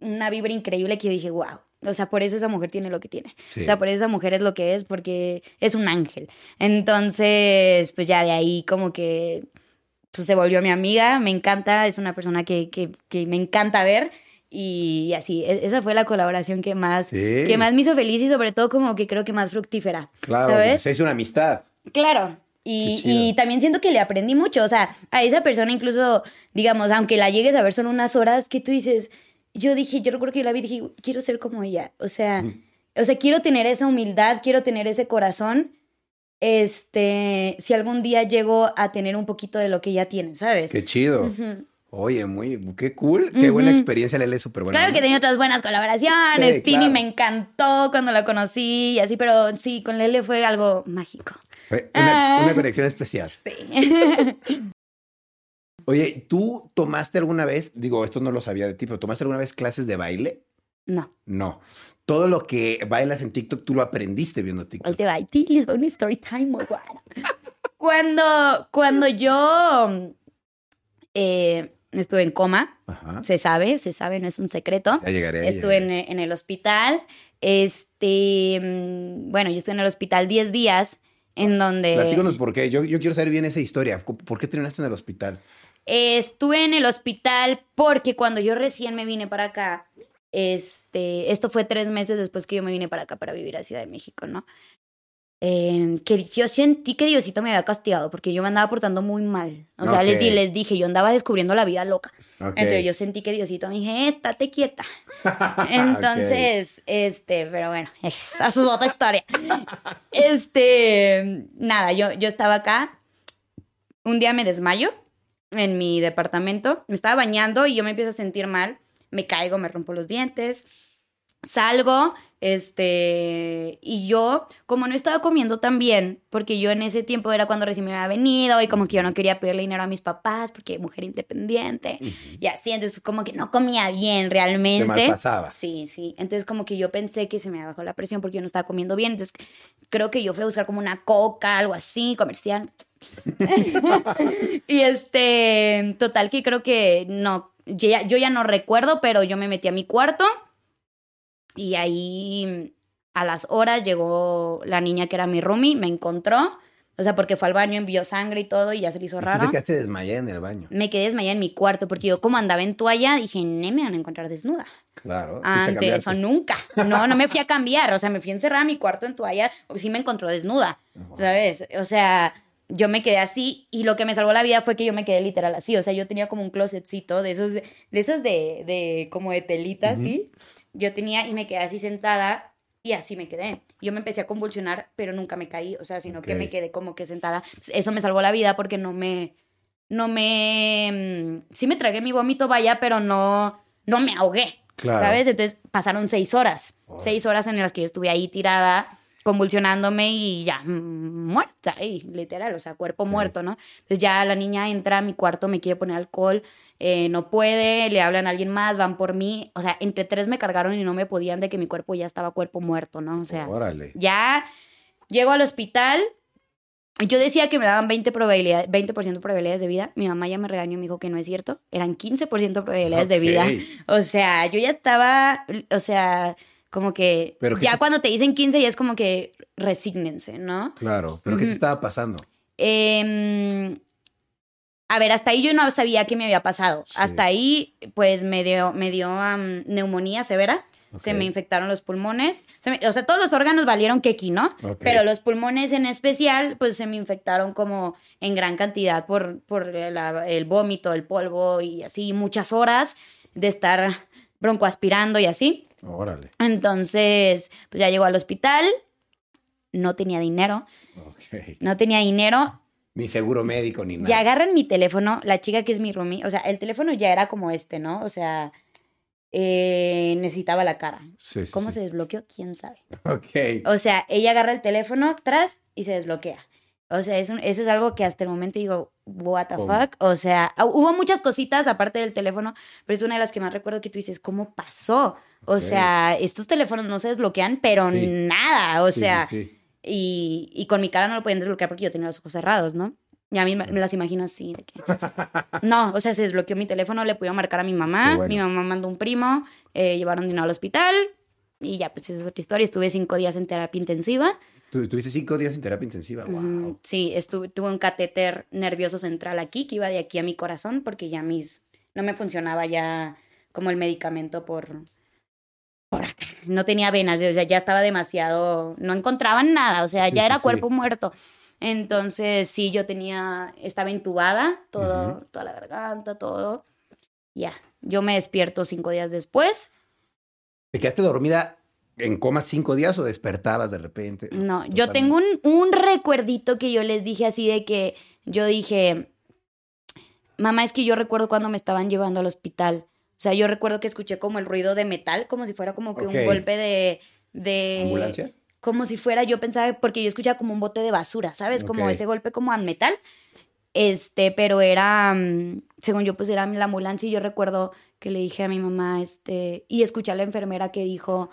S1: una vibra increíble que yo dije, wow. O sea, por eso esa mujer tiene lo que tiene.
S2: Sí.
S1: O sea, por eso esa mujer es lo que es, porque es un ángel. Entonces, pues ya de ahí como que pues se volvió mi amiga, me encanta, es una persona que, que, que me encanta ver y así, e- esa fue la colaboración que más,
S2: Sí.
S1: que más me hizo feliz y sobre todo como que creo que más fructífera,
S2: Claro,
S1: ¿sabes?
S2: se hizo una amistad.
S1: Claro. Y, y también siento que le aprendí mucho, o sea, a esa persona incluso, digamos, aunque la llegues a ver solo unas horas, que tú dices, yo dije, yo recuerdo que yo la vi y dije, quiero ser como ella, o sea, o sea, quiero tener esa humildad, quiero tener ese corazón, este, si algún día llego a tener un poquito de lo que ella tiene, ¿sabes?
S2: Qué chido. Oye, muy, qué cool, qué buena experiencia, Lele, súper buena.
S1: Claro que tenido otras buenas colaboraciones.
S2: Sí,
S1: Tini
S2: claro.
S1: me encantó cuando la conocí y así, pero sí, con Lele fue algo mágico.
S2: Fue Una,
S1: Ah.
S2: una conexión especial.
S1: Sí.
S2: Oye, ¿tú tomaste alguna vez, digo, esto no lo sabía de ti, pero ¿tomaste alguna vez clases de baile?
S1: no,
S2: No. Todo lo que bailas en TikTok, tú lo aprendiste viendo TikTok.
S1: ahí te va. Y les va una story time muy buena. Cuando, cuando yo eh, estuve en coma,
S2: Ajá.
S1: se sabe, se sabe, no es un secreto.
S2: Ya llegaré.
S1: Estuve en,
S2: llegaré.
S1: en el hospital. Este, mm, bueno, yo estuve en el hospital 10 días en donde...
S2: Platícanos por qué. Yo, yo quiero saber bien esa historia. ¿Por qué terminaste en el hospital?
S1: Eh, estuve en el hospital porque cuando yo recién me vine para acá, este, esto fue tres meses después que yo me vine para acá para vivir a Ciudad de México, ¿no? Eh, que yo sentí que Diosito me había castigado porque yo me andaba portando muy mal. O sea, les, di-
S2: Ok.
S1: les dije, yo andaba descubriendo la vida loca.
S2: Ok.
S1: Entonces yo sentí que Diosito me dije, estate quieta. Entonces, este, pero bueno, esa es otra historia. Este, nada, yo, yo estaba acá. Un día me desmayo en mi departamento. Me estaba bañando y yo me empiezo a sentir mal. Me caigo, me rompo los dientes. salgo, este, y yo, como no estaba comiendo tan bien, porque yo en ese tiempo era cuando recién me había venido y como que yo no quería pedirle dinero a mis papás porque mujer independiente y así, entonces como que no comía bien realmente.
S2: Te malpasaba.
S1: Sí, sí, entonces como que yo pensé que se me bajó la presión porque yo no estaba comiendo bien, entonces creo que yo fui a buscar como una coca, algo así, comercial. y este, total que creo que no, yo ya, yo ya no recuerdo, pero yo me metí a mi cuarto y ahí a las horas llegó la niña que era mi roomie, me encontró. O sea, porque fue al baño, envió sangre y todo y ya se le hizo
S2: ¿Y
S1: raro.
S2: Tú te quedaste desmayada en el baño.
S1: Me quedé desmayada en mi cuarto porque yo como andaba en toalla dije, no me van a encontrar desnuda.
S2: Claro.
S1: Antes, eso nunca. No, no me fui a cambiar. O sea, me fui a encerrar a mi cuarto en toalla. O sí me encontró desnuda. ¿Sabes? O sea, yo me quedé así y lo que me salvó la vida fue que yo me quedé literal así. O sea, yo tenía como un closetcito de esos, de, de esos de, de como de telita, ¿sí? Yo tenía y me quedé así sentada y así me quedé. Yo me empecé a convulsionar, pero nunca me caí. O sea, sino que me quedé como que sentada. Eso me salvó la vida porque no me, no me, mm, sí me tragué mi vómito, vaya, pero no, no me ahogué.
S2: Claro.
S1: ¿Sabes? Entonces pasaron seis horas. Seis horas en las que yo estuve ahí tirada, convulsionándome y ya mm, muerta, ahí, literal, o sea, cuerpo muerto, ¿no? Entonces ya la niña entra a mi cuarto, me quiere poner alcohol, eh, no puede, le hablan a alguien más, van por mí. O sea, entre tres me cargaron y no me podían de que mi cuerpo ya estaba cuerpo muerto, ¿no? O sea,
S2: Órale.
S1: ya llego al hospital. Yo decía que me daban 20%, probabilidad, 20 probabilidades de vida. Mi mamá ya me regañó y me dijo que no es cierto. Eran 15% probabilidades de vida. O sea, yo ya estaba, o sea, como que
S2: Pero ¿qué
S1: ya
S2: te-
S1: cuando te dicen 15 ya es como que resígnense, ¿no?
S2: Claro. ¿Pero qué te estaba pasando?
S1: Em, a ver, hasta ahí yo no sabía qué me había pasado.
S2: Sí.
S1: Hasta ahí, pues me dio, me dio am, neumonía severa. Se me infectaron los pulmones. Se me- o sea, todos los órganos valieron quequi, ¿no? Pero los pulmones en especial, pues se me infectaron como en gran cantidad por, por la- el vómito, el polvo y así, muchas horas de estar broncoaspirando y así.
S2: Órale.
S1: Entonces, pues ya llegó al hospital. No tenía dinero.
S2: Ok.
S1: No tenía dinero.
S2: Ni seguro médico ni nada.
S1: Ya agarran mi teléfono, la chica que es mi roomie, o sea, el teléfono ya era como este, ¿no? O sea, eh, necesitaba la cara.
S2: Sí, sí,
S1: ¿Cómo
S2: sí.
S1: se desbloqueó? ¿Quién sabe?
S2: Ok.
S1: O sea, ella agarra el teléfono atrás y se desbloquea. O sea, es un- eso es algo que hasta el momento digo, what the
S2: ¿Cómo?
S1: fuck. O sea, hu- hubo muchas cositas aparte del teléfono, pero es una de las que más recuerdo que tú dices, ¿cómo pasó? O sea, estos teléfonos no se desbloquean, pero
S2: Sí.
S1: nada. O
S2: Sí,
S1: sea,
S2: sí,
S1: y, y con mi cara no lo podían desbloquear porque yo tenía los ojos cerrados, ¿no? Y a mí me, me las imagino así. De que... No, o sea, se desbloqueó mi teléfono, le pudieron marcar a mi mamá,
S2: bueno.
S1: mi mamá mandó un primo, eh, llevaron dinero al hospital y ya, pues esa es otra historia. Estuve cinco días en terapia intensiva.
S2: Tu- Tuviste cinco días en terapia intensiva. Wow.
S1: Mm, Sí, estuve, tuve un catéter nervioso central aquí que iba de aquí a mi corazón porque ya mis... No me funcionaba ya como el medicamento por... por acá. No tenía venas, o sea, ya estaba demasiado... No encontraban nada, o sea,
S2: Sí,
S1: ya
S2: sí,
S1: era
S2: sí.
S1: cuerpo muerto. Entonces, sí, yo tenía... Estaba intubada, todo, toda la garganta, todo. Ya, yo me despierto cinco días después.
S2: ¿Te quedaste dormida en coma cinco días o despertabas de repente?
S1: No, yo tengo un, un recuerdito que yo les dije así de que yo dije, mamá, es que yo recuerdo cuando me estaban llevando al hospital. O sea, yo recuerdo que escuché como el ruido de metal, como si fuera como que un golpe de... de
S2: ¿Ambulancia?
S1: Como si fuera, yo pensaba, porque yo escuchaba como un bote de basura, ¿sabes? Como ese golpe como a metal. Este, pero era, mm, según yo, pues era la ambulancia y yo recuerdo que le dije a mi mamá, este, y escuché a la enfermera que dijo,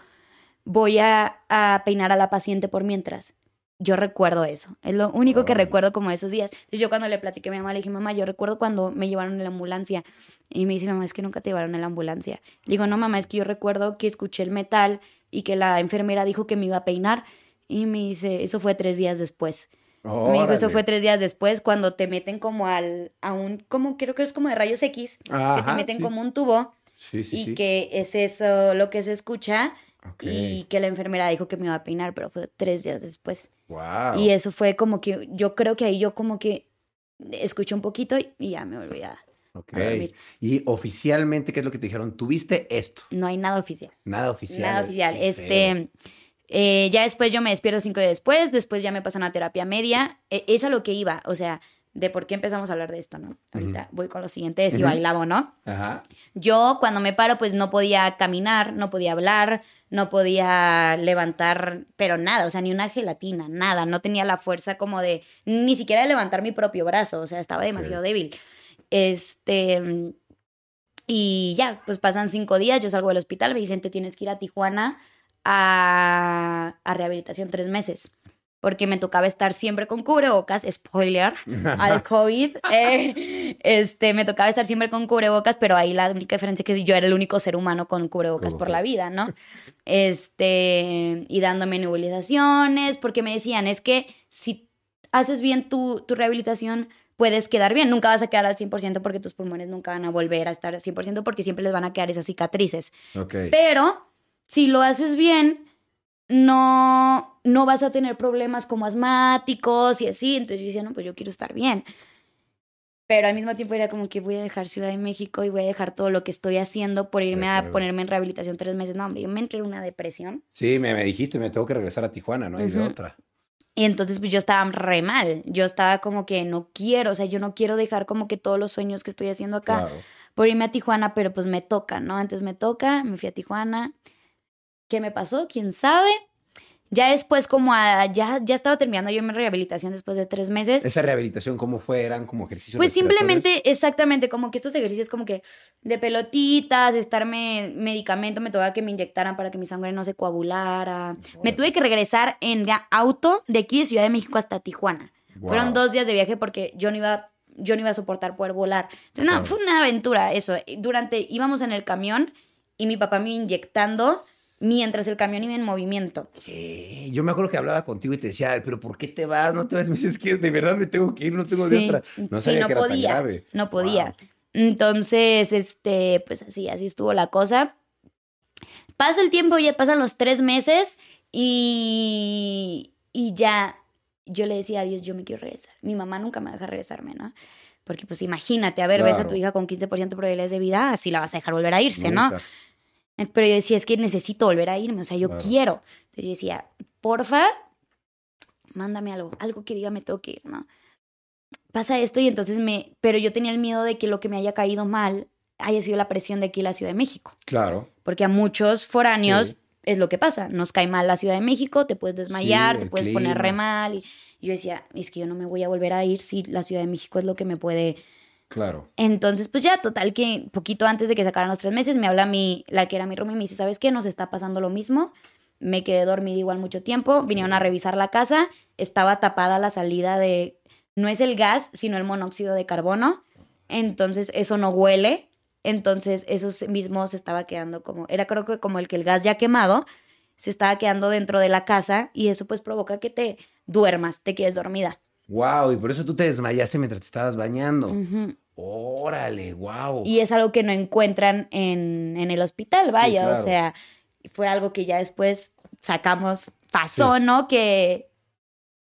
S1: voy a, a peinar a la paciente por mientras. Yo recuerdo eso, es lo único que
S2: Órale.
S1: recuerdo como esos días. Entonces yo cuando le platiqué a mi mamá, le dije, mamá, yo recuerdo cuando me llevaron en la ambulancia. Y me dice, mamá, es que nunca te llevaron en la ambulancia. Le digo, no, mamá, es que yo recuerdo que escuché el metal y que la enfermera dijo que me iba a peinar. Y me dice, eso fue tres días después. Me dijo, eso
S2: Órale.
S1: fue tres días después, cuando te meten como al, a un, como creo que es como de rayos X, que te meten
S2: sí.
S1: como un tubo
S2: Sí, sí,
S1: y que es eso lo que se escucha Y que la enfermera dijo que me iba a peinar, pero fue tres días después.
S2: Wow.
S1: Y eso fue como que, yo creo que ahí yo como que escuché un poquito y, ya me volví a...
S2: Ok.
S1: a dormir.
S2: Y oficialmente, ¿qué es lo que te dijeron? Tuviste esto.
S1: No hay nada oficial.
S2: Nada oficial.
S1: Nada oficial. Este, eh, ya después yo me despierto cinco días después, después ya me pasan a terapia media. Eh, es a lo que iba, o sea, de por qué empezamos a hablar de esto, ¿no? Ahorita voy con lo siguiente, de si bailaba o no.
S2: Ajá.
S1: Yo cuando me paro pues no podía caminar, no podía hablar, no podía levantar, pero nada, o sea, ni una gelatina, nada, no tenía la fuerza como de, ni siquiera de levantar mi propio brazo, o sea, estaba demasiado débil. Este, y ya, pues pasan cinco días, yo salgo del hospital, me dicen, te tienes que ir a Tijuana a, a rehabilitación tres meses porque me tocaba estar siempre con cubrebocas, spoiler, al COVID, eh, este, me tocaba estar siempre con cubrebocas, pero ahí la única diferencia es que yo era el único ser humano con cubrebocas por la vida, ¿no? Este, y dándome nebulizaciones, porque me decían, es que si haces bien tu, tu rehabilitación, puedes quedar bien, nunca vas a quedar al 100% porque tus pulmones nunca van a volver a estar al 100% porque siempre les van a quedar esas cicatrices. Pero si lo haces bien, no, no vas a tener problemas como asmáticos y así. Entonces yo decía, no, pues yo quiero estar bien. Pero al mismo tiempo era como que voy a dejar Ciudad de México y voy a dejar todo lo que estoy haciendo por irme a ponerme en rehabilitación tres meses. No, hombre, yo me entré en una depresión.
S2: Sí, me, me dijiste, me tengo que regresar a Tijuana, no hay de otra.
S1: Y entonces pues yo estaba re mal. Yo estaba como que no quiero, o sea, yo no quiero dejar como que todos los sueños que estoy haciendo acá por irme a Tijuana, pero pues me toca, ¿no? Entonces me toca, me fui a Tijuana ¿Qué me pasó? ¿Quién sabe? Ya después, como ya, ya estaba terminando yo mi rehabilitación después de tres meses.
S2: ¿Esa rehabilitación cómo fue? ¿Eran como ejercicios?
S1: Pues simplemente, exactamente, como que estos ejercicios como que de pelotitas, estarme medicamento, me tocaba que me inyectaran para que mi sangre no se coagulara. Me tuve que regresar en auto de aquí de Ciudad de México hasta Tijuana. Fueron dos días de viaje porque yo no iba yo no iba a soportar poder volar. Entonces, no, fue una aventura eso. Durante, íbamos en el camión y mi papá me inyectando mientras el camión iba en movimiento.
S2: Yo me acuerdo que hablaba contigo y te decía, pero ¿por qué te vas? No te vas. Me dices que de verdad me tengo que ir, no tengo de otra. No sabía que era podía, tan grave.
S1: No podía. Entonces, este, pues así, así estuvo la cosa. Pasa el tiempo, ya pasan los tres meses y, y ya yo le decía a Dios, yo me quiero regresar. Mi mamá nunca me deja regresarme, ¿no? Porque pues imagínate, a ver, ves a tu hija con 15% de probabilidades de vida, así la vas a dejar volver a irse, ¿no? Pero yo decía, es que necesito volver a irme, o sea, yo quiero. Entonces yo decía, porfa, mándame algo, algo que diga me tengo que ir, ¿no? Pasa esto y entonces me... Pero yo tenía el miedo de que lo que me haya caído mal haya sido la presión de aquí en la Ciudad de México.
S2: Claro.
S1: Porque a muchos foráneos es lo que pasa. Nos cae mal la Ciudad de México, te puedes desmayar, te puedes poner re mal. Y yo decía, es que yo no me voy a volver a ir si la Ciudad de México es lo que me puede
S2: Claro.
S1: Entonces, pues ya, total que poquito antes de que sacaran los tres meses, me habla mi, la que era mi roomie y me dice, ¿sabes qué? Nos está pasando lo mismo. Me quedé dormida igual mucho tiempo. Vinieron a revisar la casa. Estaba tapada la salida de, no es el gas, sino el monóxido de carbono. Entonces, eso no huele. Entonces, eso mismo se estaba quedando como, era creo que como el que el gas ya quemado, se estaba quedando dentro de la casa y eso pues provoca que te duermas, te quedes dormida.
S2: Wow, y por eso tú te desmayaste mientras te estabas bañando. Órale, wow.
S1: Y es algo que no encuentran en, el hospital, vaya, o sea, fue algo que ya después sacamos, pasó, ¿no? Que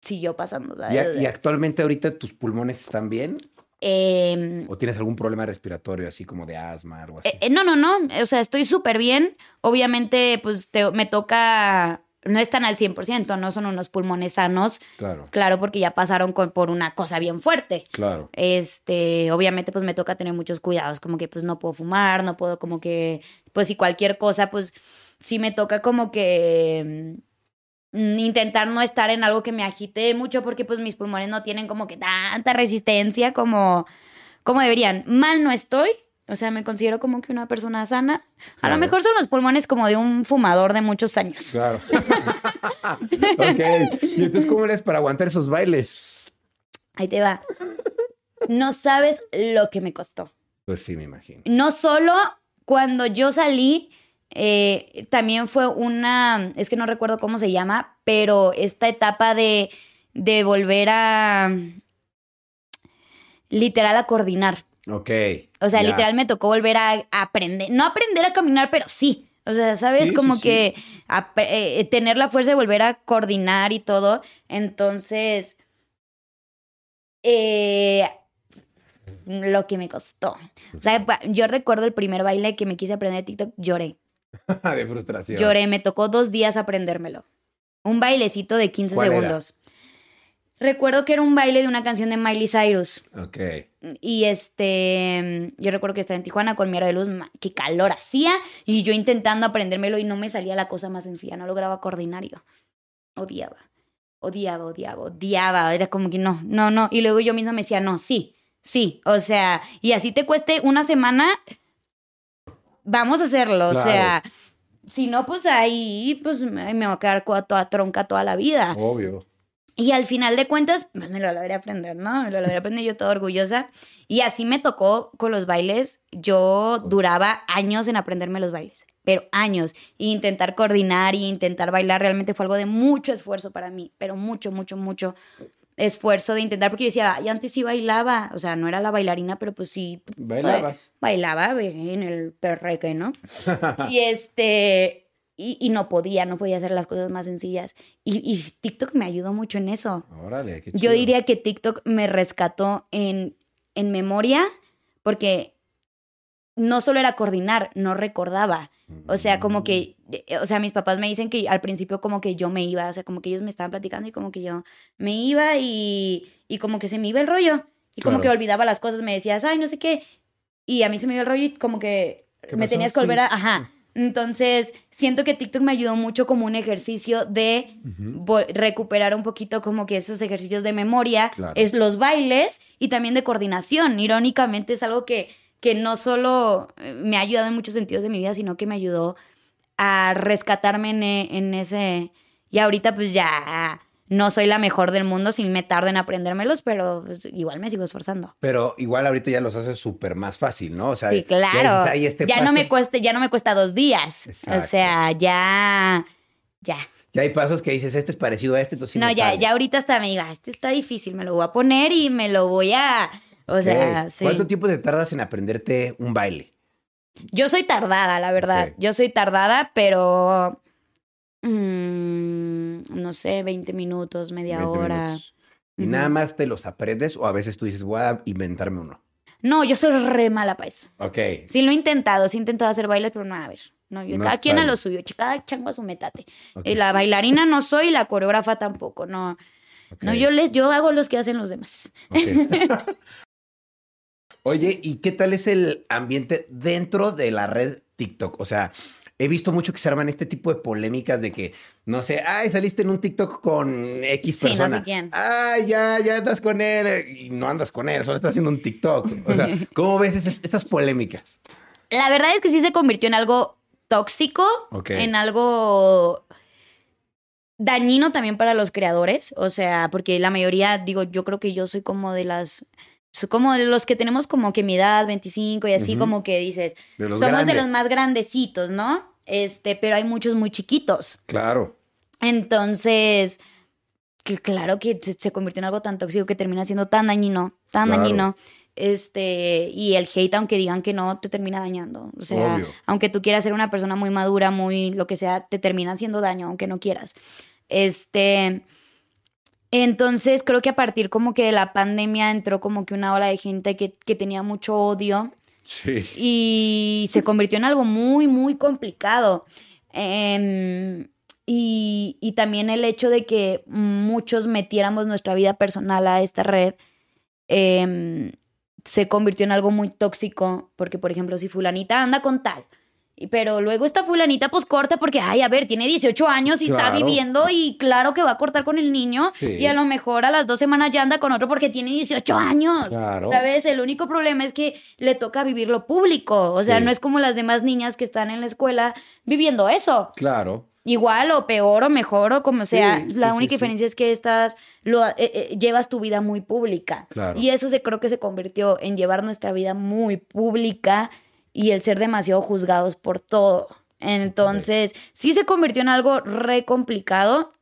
S1: siguió pasando.
S2: ¿Y, actualmente ahorita tus pulmones están bien?
S1: Em,
S2: ¿O tienes algún problema respiratorio, así como de asma o algo así?
S1: Eh, eh, no, no, no. O sea, estoy súper bien. Obviamente, pues me toca no están al 100%, no son unos pulmones sanos.
S2: Claro.
S1: Claro, porque ya pasaron por una cosa bien fuerte.
S2: Claro.
S1: Este, obviamente pues me toca tener muchos cuidados, como que pues no puedo fumar, no puedo como que, pues si cualquier cosa, pues sí me toca como que mm, intentar no estar en algo que me agite mucho porque pues mis pulmones no tienen como que tanta resistencia como, como deberían. Mal no estoy, o sea, me considero como que una persona sana. A lo mejor son los pulmones como de un fumador de muchos años.
S2: Claro. ok. ¿Y entonces cómo eres para aguantar esos bailes?
S1: Ahí te va. No sabes lo que me costó.
S2: Pues sí, me imagino.
S1: No solo cuando yo salí, eh, también fue una, es que no recuerdo cómo se llama, pero esta etapa de, de volver a, literal, a coordinar.
S2: Ok.
S1: O sea, literal me tocó volver a, aprender, no aprender a caminar, pero sí. O sea, ¿sabes? Como que eh, tener la fuerza de volver a coordinar y todo. Entonces, eh, lo que me costó. O sea, yo recuerdo el primer baile que me quise aprender de TikTok, lloré.
S2: de frustración.
S1: Lloré, me tocó dos días aprendérmelo. Un bailecito de 15 segundos. Recuerdo que era un baile de una canción de Miley Cyrus.
S2: Ok.
S1: Y este, yo recuerdo que estaba en Tijuana con mi de luz, qué calor hacía, y yo intentando aprendérmelo y no me salía la cosa más sencilla, no lograba coordinar yo. Odiaba, odiaba, odiaba, odiaba, era como que no, no, no. Y luego yo misma me decía, no, sí, sí, o sea, y así te cueste una semana, vamos a hacerlo, o sea, si no, pues ahí, pues me me va a quedar toda tronca toda la vida.
S2: Obvio.
S1: Y al final de cuentas, pues me lo logré aprender, ¿no? Me lo logré aprender yo toda orgullosa. Y así me tocó con los bailes. Yo duraba años en aprenderme los bailes, pero años. Y intentar coordinar y intentar bailar realmente fue algo de mucho esfuerzo para mí, pero mucho, mucho, mucho esfuerzo de intentar, porque yo decía, y antes sí bailaba, o sea, no era la bailarina, pero pues sí.
S2: Bailabas.
S1: Bailaba en el perreque, ¿no? y este, y, y no podía, no podía hacer las cosas más sencillas. Y, y TikTok me ayudó mucho en eso.
S2: Órale, qué
S1: Yo
S2: chido.
S1: diría que TikTok me rescató en, en memoria porque no solo era coordinar, no recordaba. O sea, como que, eh, o sea, mis papás me dicen que al principio como que yo me iba, o sea, como que ellos me estaban platicando y como que yo me iba y, y como que se me iba el rollo. Y como
S2: Claro.
S1: que olvidaba las cosas, me decías, ay, no sé qué. Y a mí se me iba el rollo y como que
S2: ¿Qué
S1: me tenías que volver a, ajá. Entonces, siento que TikTok me ayudó mucho como un ejercicio de recuperar un poquito como que esos ejercicios de memoria,
S2: Claro.
S1: es los bailes y también de coordinación. Irónicamente es algo que, que no solo eh, me ha ayudado en muchos sentidos de mi vida, sino que me ayudó a rescatarme en, e- en ese... Y ahorita pues ya no soy la mejor del mundo, si me tardo en aprendérmelos, pero pues, igual me sigo esforzando.
S2: Pero igual ahorita ya los haces súper más fácil, ¿no? O sea,
S1: Sí,
S2: ya
S1: claro.
S2: dices, "Ay, este
S1: ya no
S2: paso".
S1: me cueste, ya no me cuesta dos días.
S2: Exacto.
S1: O sea, ya, ya.
S2: Ya hay pasos que dices, este es parecido a este, entonces sí
S1: no,
S2: me
S1: ya,
S2: sale.
S1: ya ahorita hasta me diga, este está difícil, me lo voy a poner y me lo voy a. O sea, sí.
S2: ¿Cuánto tiempo te tardas en aprenderte un baile?
S1: Yo soy tardada, la verdad. Yo soy tardada, pero. Mm, no sé, 20 minutos, media
S2: 20
S1: hora.
S2: minutos. ¿Y nada más te los aprendes o a veces tú dices, voy a inventarme uno?
S1: No, yo soy re mala para eso.
S2: Ok.
S1: Sí, lo he intentado, sí he intentado hacer bailes, pero no, a ver. No, yo,
S2: No
S1: cada quien a lo suyo, cada chango a su metate. Eh, La bailarina no soy, la coreógrafa tampoco, no. No, yo les, yo hago los que hacen los demás.
S2: Oye, ¿y qué tal es el ambiente dentro de la red TikTok? O sea, he visto mucho que se arman este tipo de polémicas de que, no sé, ay, saliste en un TikTok con X
S1: Sí, no sé
S2: persona.
S1: quién.
S2: Ay, ya, ya andas con él. Y no andas con él, solo estás haciendo un TikTok. O sea, ¿cómo ves esas, polémicas?
S1: La verdad es que sí se convirtió en algo tóxico, en algo dañino también para los creadores, o sea, porque la mayoría, digo, yo creo que yo soy como de las, como de los que tenemos como que mi edad, 25 y así, como que dices,
S2: De
S1: somos
S2: grandes.
S1: de los más grandecitos, ¿no? Este, pero hay muchos muy chiquitos.
S2: Claro.
S1: Entonces, que claro que se, se convirtió en algo tan tóxico que termina siendo tan dañino, tan
S2: Claro.
S1: dañino. Este, y el hate, aunque digan que no, te termina dañando. O sea,
S2: Obvio.
S1: aunque tú quieras ser una persona muy madura, muy lo que sea, te termina haciendo daño, aunque no quieras. Este. Entonces, creo que a partir como que de la pandemia entró como que una ola de gente que, que tenía mucho odio
S2: Sí.
S1: y se convirtió en algo muy, muy complicado. Em, y, y también el hecho de que muchos metiéramos nuestra vida personal a esta red em, se convirtió en algo muy tóxico, porque por ejemplo, si fulanita anda con tal, pero luego esta fulanita pues corta porque, ay, a ver, tiene 18 años y está viviendo y claro que va a cortar con el niño
S2: Sí.
S1: y a lo mejor a las dos semanas ya anda con otro porque tiene 18 años.
S2: Claro.
S1: ¿Sabes? El único problema es que le toca vivir lo público. O sea,
S2: Sí.
S1: no es como las demás niñas que están en la escuela viviendo eso.
S2: Claro.
S1: Igual o peor o mejor o como sea.
S2: Sí,
S1: la única diferencia es que estás, lo, eh, eh, llevas tu vida muy pública.
S2: Claro.
S1: Y eso se creo que se convirtió en llevar nuestra vida muy pública y el ser demasiado juzgados por todo. Entonces, sí se convirtió en algo re complicado.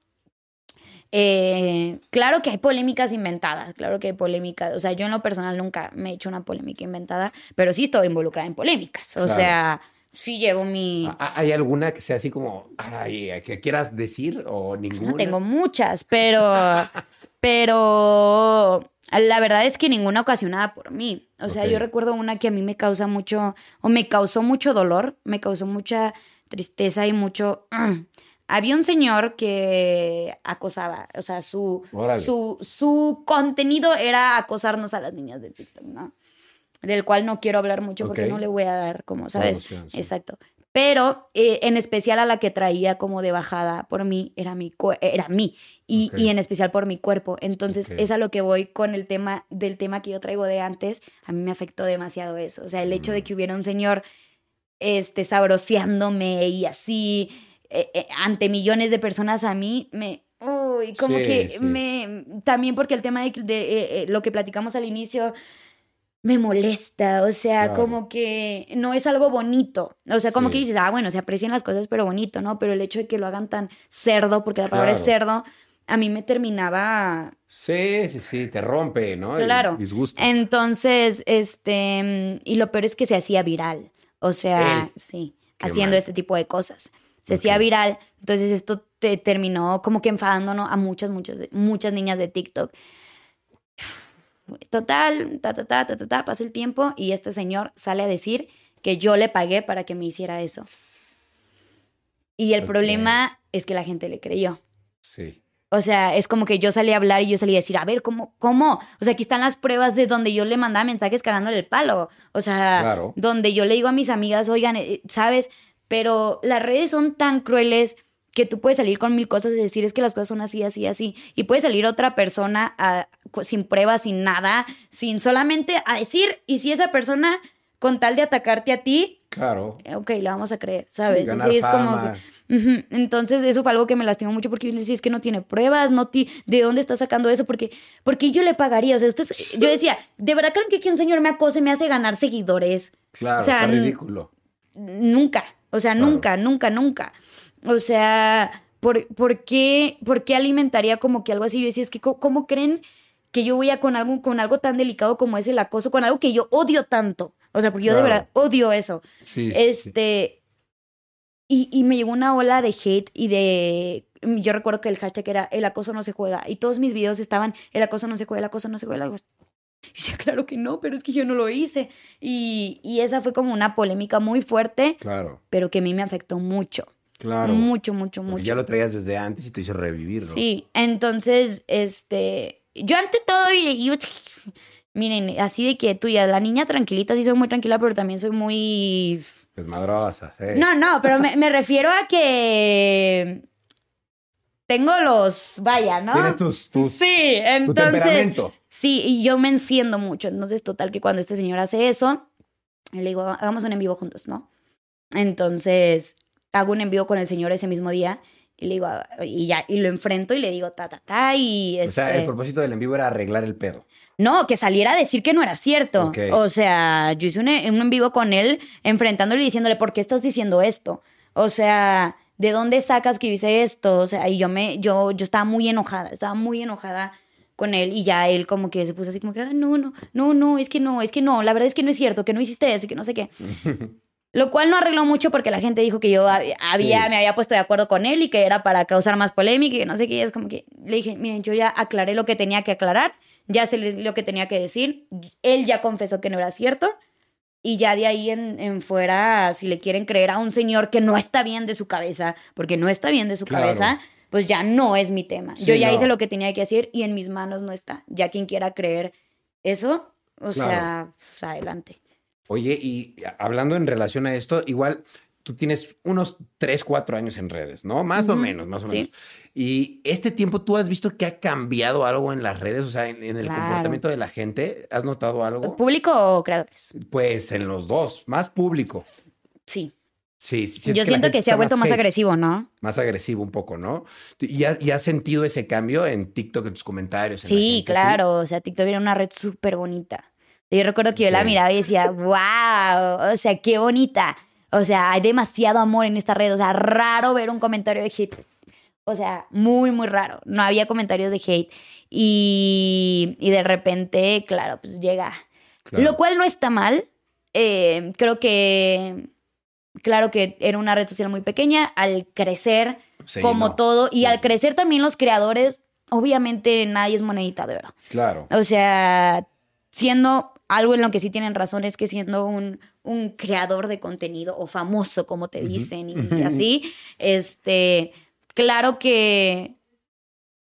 S1: Eh, claro que hay polémicas inventadas, claro que hay polémicas. O sea, yo en lo personal nunca me he hecho una polémica inventada, pero sí estoy involucrada en polémicas. O
S2: Claro.
S1: sea, sí llevo mi...
S2: ¿Ha- ¿Hay alguna que sea así como, ay, que quieras decir o ninguna?
S1: No tengo muchas, pero, pero la verdad es que ninguna ocasionada por mí. O sea, yo recuerdo una que a mí me causa mucho, o me causó mucho dolor, me causó mucha tristeza y mucho, había un señor que acosaba, o sea, su,
S2: Órale.
S1: su, su contenido era acosarnos a las niñas de TikTok, ¿no? Del cual no quiero hablar mucho porque no le voy a dar, como, ¿sabes?
S2: Sí.
S1: Exacto. Pero eh, en especial a la que traía como de bajada por mí, era mi, era mí. Y, y en especial por mi cuerpo. Entonces,
S2: Ok.
S1: es a lo que voy con el tema del tema que yo traigo de antes. A mí me afectó demasiado eso. O sea, el hecho
S2: Mm.
S1: de que hubiera un señor este, sabroseándome y así eh, eh, ante millones de personas a mí, me... Uy, como
S2: Sí,
S1: que
S2: sí.
S1: me... También porque el tema de, de, lo que platicamos al inicio me molesta, o sea,
S2: Claro.
S1: como que no es algo bonito, o sea, como
S2: Sí.
S1: que dices, ah, bueno, se aprecian las cosas, pero bonito, ¿no? Pero el hecho de que lo hagan tan cerdo, porque la palabra es cerdo, a mí me terminaba
S2: Sí, sí, sí, te rompe, ¿no? El
S1: Claro.
S2: disgusto.
S1: Entonces, este, y lo peor es que se hacía viral. O sea,
S2: Él.
S1: sí,
S2: Qué
S1: haciendo
S2: mal.
S1: este tipo de cosas. Se hacía viral. Entonces, esto te terminó como que enfadándonos a muchas, muchas, muchas niñas de TikTok. Total, ta, ta, ta, ta, ta, ta, pasa el tiempo y este señor sale a decir que yo le pagué para que me hiciera eso. Y el problema es que la gente le creyó.
S2: Sí.
S1: O sea, es como que yo salí a hablar y yo salí a decir, a ver, ¿cómo? ¿Cómo? O sea, aquí están las pruebas de donde yo le mandaba mensajes cagándole el palo. O sea,
S2: Claro.
S1: donde yo le digo a mis amigas, oigan, eh, ¿sabes? Pero las redes son tan crueles que tú puedes salir con mil cosas y decir, es que las cosas son así, así, así. Y puede salir otra persona a- sin pruebas, sin nada, sin solamente a decir, y si esa persona, con tal de atacarte a ti,
S2: Claro.
S1: eh, ok, la vamos a creer, ¿sabes? O
S2: ganar
S1: sea, es como. Entonces, eso fue algo que me lastimó mucho porque yo le decía, es que no tiene pruebas, no ti ¿de dónde está sacando eso? Porque, porque yo le pagaría, o sea, usted, yo decía, ¿de verdad creen que, que un señor me acose me hace ganar seguidores?
S2: Claro,
S1: O sea,
S2: está
S1: n-
S2: ridículo.
S1: Nunca, o sea,
S2: Claro.
S1: nunca, nunca, nunca. O sea, ¿por, por, qué, ¿por qué alimentaría como que algo así? Yo decía, es que, ¿cómo, creen que yo voy a con algo, con algo tan delicado como es el acoso, con algo que yo odio tanto? O sea, porque yo de verdad odio eso.
S2: Sí.
S1: Este. Y, y me llegó una ola de hate y de. Yo recuerdo que el hashtag era el acoso no se juega. Y todos mis videos estaban el acoso no se juega, el acoso no se juega. el Y decía, claro que no, pero es que yo no lo hice. Y, y esa fue como una polémica muy fuerte,
S2: Claro,
S1: pero que a mí me afectó mucho.
S2: Claro.
S1: Mucho, mucho,
S2: Porque
S1: mucho.
S2: ya lo traías desde antes y te hizo revivir, ¿no?
S1: Sí, entonces, este, yo ante todo, y- yo- miren, así de que tú ya, la niña tranquilita, sí soy muy tranquila, pero también soy muy
S2: Desmadrosa, sí.
S1: No, no, pero me, me refiero a que tengo los, vaya, ¿no?
S2: Tienes tus, tus,
S1: sí,
S2: tu
S1: entonces,
S2: temperamento.
S1: sí, y yo me enciendo mucho. Entonces, total que cuando este señor hace eso, le digo, hagamos un en vivo juntos, ¿no? Entonces, hago un en vivo con el señor ese mismo día y le digo, ah, y ya, y lo enfrento y le digo, ta, ta, ta, y
S2: O sea,
S1: este-
S2: el propósito del en vivo era arreglar el pedo.
S1: no, que saliera a decir que no era cierto. O sea, yo hice un, un en vivo con él, enfrentándole y diciéndole, ¿por qué estás diciendo esto? O sea, ¿de dónde sacas que hice esto? O sea, y yo me, yo, yo estaba muy enojada, estaba muy enojada con él y ya él como que se puso así como que, "Ah, no, no, no, no, es que no, es que no, la verdad es que no es cierto, que no hiciste eso y que no sé qué. Lo cual no arregló mucho porque la gente dijo que yo hab- había,
S2: Sí.
S1: me había puesto de acuerdo con él y que era para causar más polémica y que no sé qué. Y es como que le dije, miren, yo ya aclaré lo que tenía que aclarar, ya sé lo que tenía que decir. Él ya confesó que no era cierto. Y ya de ahí en, en fuera, si le quieren creer a un señor que no está bien de su cabeza, porque no está bien de su
S2: Claro.
S1: cabeza, pues ya no es mi tema.
S2: Sí,
S1: yo ya
S2: no.
S1: hice lo que tenía que hacer y en mis manos no está. Ya quien quiera creer eso, o
S2: Claro.
S1: sea, pues adelante.
S2: Oye, y hablando en relación a esto, igual tú tienes unos 3, 4 años en redes, ¿no? Más o menos, más o
S1: sí.
S2: menos. Y este tiempo tú has visto que ha cambiado algo en las redes, o sea, en, en el
S1: Claro.
S2: comportamiento de la gente. ¿Has notado algo?
S1: ¿Público o creadores?
S2: Pues en los dos, más público.
S1: Sí.
S2: Sí, sí,
S1: Yo siento que se ha vuelto más
S2: hate,
S1: agresivo, ¿no?
S2: Más agresivo un poco, ¿no? ¿Y, ha- y has sentido ese cambio en TikTok, en tus comentarios? en
S1: Sí,
S2: gente,
S1: claro. O sea, TikTok era una red súper bonita. Yo recuerdo que yo la miraba y decía, wow, o sea, qué bonita. O sea, hay demasiado amor en esta red. O sea, raro ver un comentario de hate. O sea, muy, muy raro. No había comentarios de hate. Y, y de repente, claro, pues llega.
S2: Claro.
S1: Lo cual no está mal. Eh, creo que, claro que era una red social muy pequeña. Al crecer, como todo, y
S2: Sí.
S1: al crecer también los creadores, obviamente nadie es monedita de oro.
S2: Claro.
S1: O sea, siendo algo en lo que sí tienen razón es que siendo un, un creador de contenido o famoso, como te dicen, y así, este, claro que,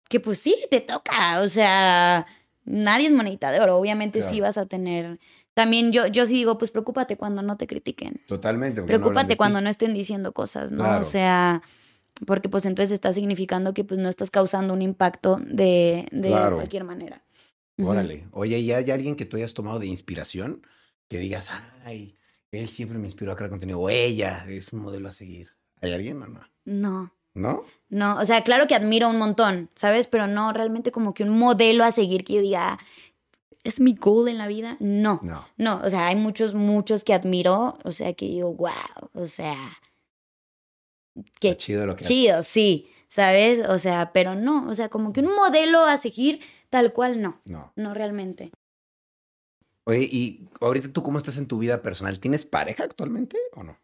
S1: que pues sí, te toca, o sea, nadie es monedita de oro, obviamente sí
S2: Claro.
S1: vas a tener... También yo, yo sí digo, pues preocúpate cuando no te critiquen.
S2: Totalmente. no
S1: Preocúpate cuando no estén diciendo cosas, ¿no?
S2: Claro.
S1: O sea, porque pues entonces está significando que pues no estás causando un impacto de, de
S2: Claro.
S1: cualquier manera.
S2: Órale. Oye, ¿y hay alguien que tú hayas tomado de inspiración? Que digas, ay, él siempre me inspiró a crear contenido. O ella es un modelo a seguir. ¿Hay alguien o no?
S1: No,
S2: ¿No?
S1: no, o sea, claro que admiro un montón, ¿sabes? Pero no realmente como que un modelo a seguir que yo diga, es mi goal en la vida. No,
S2: No.
S1: no, o sea, hay muchos, muchos que admiro, o sea, que digo, wow, o sea, qué
S2: Está chido lo que
S1: chido, sí, ¿sabes? O sea, pero no, o sea, como que un modelo a seguir tal cual no,
S2: No.
S1: no realmente.
S2: Oye, y ahorita tú cómo estás en tu vida personal? ¿Tienes pareja actualmente o no?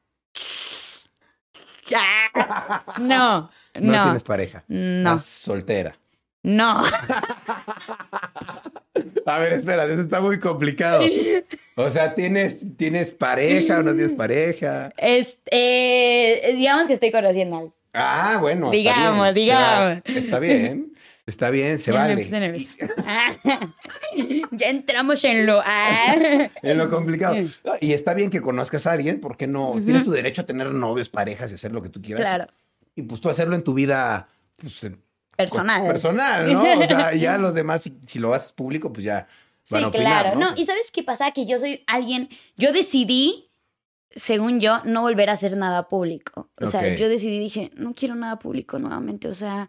S1: No,
S2: No,
S1: no,
S2: tienes pareja.
S1: no,
S2: Estás soltera.
S1: no.
S2: A ver, espera, eso está muy complicado. O sea, ¿tienes, ¿tienes pareja o no tienes pareja?
S1: Este, eh, digamos que estoy conociendo a alguien.
S2: Ah, bueno. está
S1: Digamos,
S2: bien,
S1: digamos.
S2: Está bien. Está bien, se
S1: Ya
S2: vale.
S1: ya entramos en lo. ah.
S2: En lo complicado. Y está bien que conozcas a alguien, porque no tienes tu derecho a tener novios, parejas y hacer lo que tú quieras.
S1: Claro,
S2: Y pues tú hacerlo en tu vida pues,
S1: personal.
S2: personal, ¿no? O sea, ya los demás, si, si lo haces público, pues ya van
S1: Sí,
S2: a opinar,
S1: claro.
S2: ¿no?
S1: No, y ¿sabes qué pasa? Que yo soy alguien. Yo decidí, según yo, no volver a hacer nada público. O sea, yo decidí, dije, no quiero nada público nuevamente. O sea,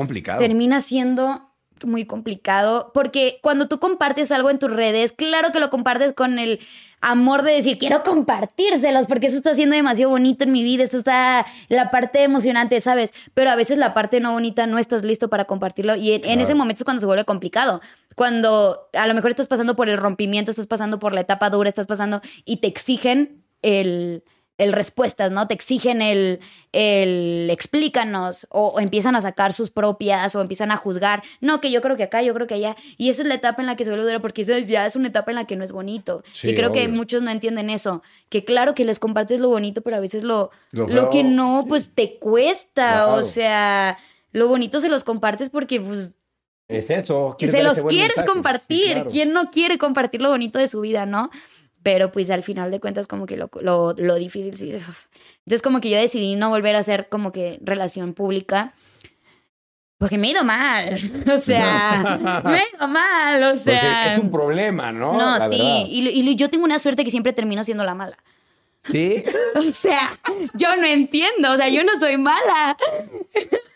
S2: Complicado.
S1: termina siendo muy complicado porque cuando tú compartes algo en tus redes, claro que lo compartes con el amor de decir, quiero compartírselos porque eso está siendo demasiado bonito en mi vida, esto está la parte emocionante, ¿sabes? Pero a veces la parte no bonita no estás listo para compartirlo y en, en ese momento es cuando se vuelve complicado. Cuando a lo mejor estás pasando por el rompimiento, estás pasando por la etapa dura, estás pasando y te exigen el, el respuestas, ¿no? Te exigen el, el explícanos o, o empiezan a sacar sus propias o empiezan a juzgar. No, que yo creo que acá, yo creo que allá. Y esa es la etapa en la que se vuelve dura porque esa ya es una etapa en la que no es bonito.
S2: Sí,
S1: y creo que muchos no entienden eso. Que claro que les compartes lo bonito, pero a veces lo,
S2: Lo
S1: que no, pues te cuesta.
S2: Claro.
S1: O sea, lo bonito se los compartes porque pues
S2: Es eso.
S1: se los quieres
S2: mensaje. Sí,
S1: compartir.
S2: claro.
S1: ¿Quién no quiere compartir lo bonito de su vida, no? Pero pues al final de cuentas como que lo, lo, lo difícil sí. Entonces como que yo decidí no volver a hacer como que relación pública. Porque me he ido mal. O sea, me he ido mal. O
S2: Porque
S1: sea.
S2: es un problema, ¿no?
S1: no,
S2: La
S1: sí. Y, y yo tengo una suerte que siempre termino siendo la mala.
S2: Sí.
S1: O sea, yo no entiendo. O sea, yo no soy mala.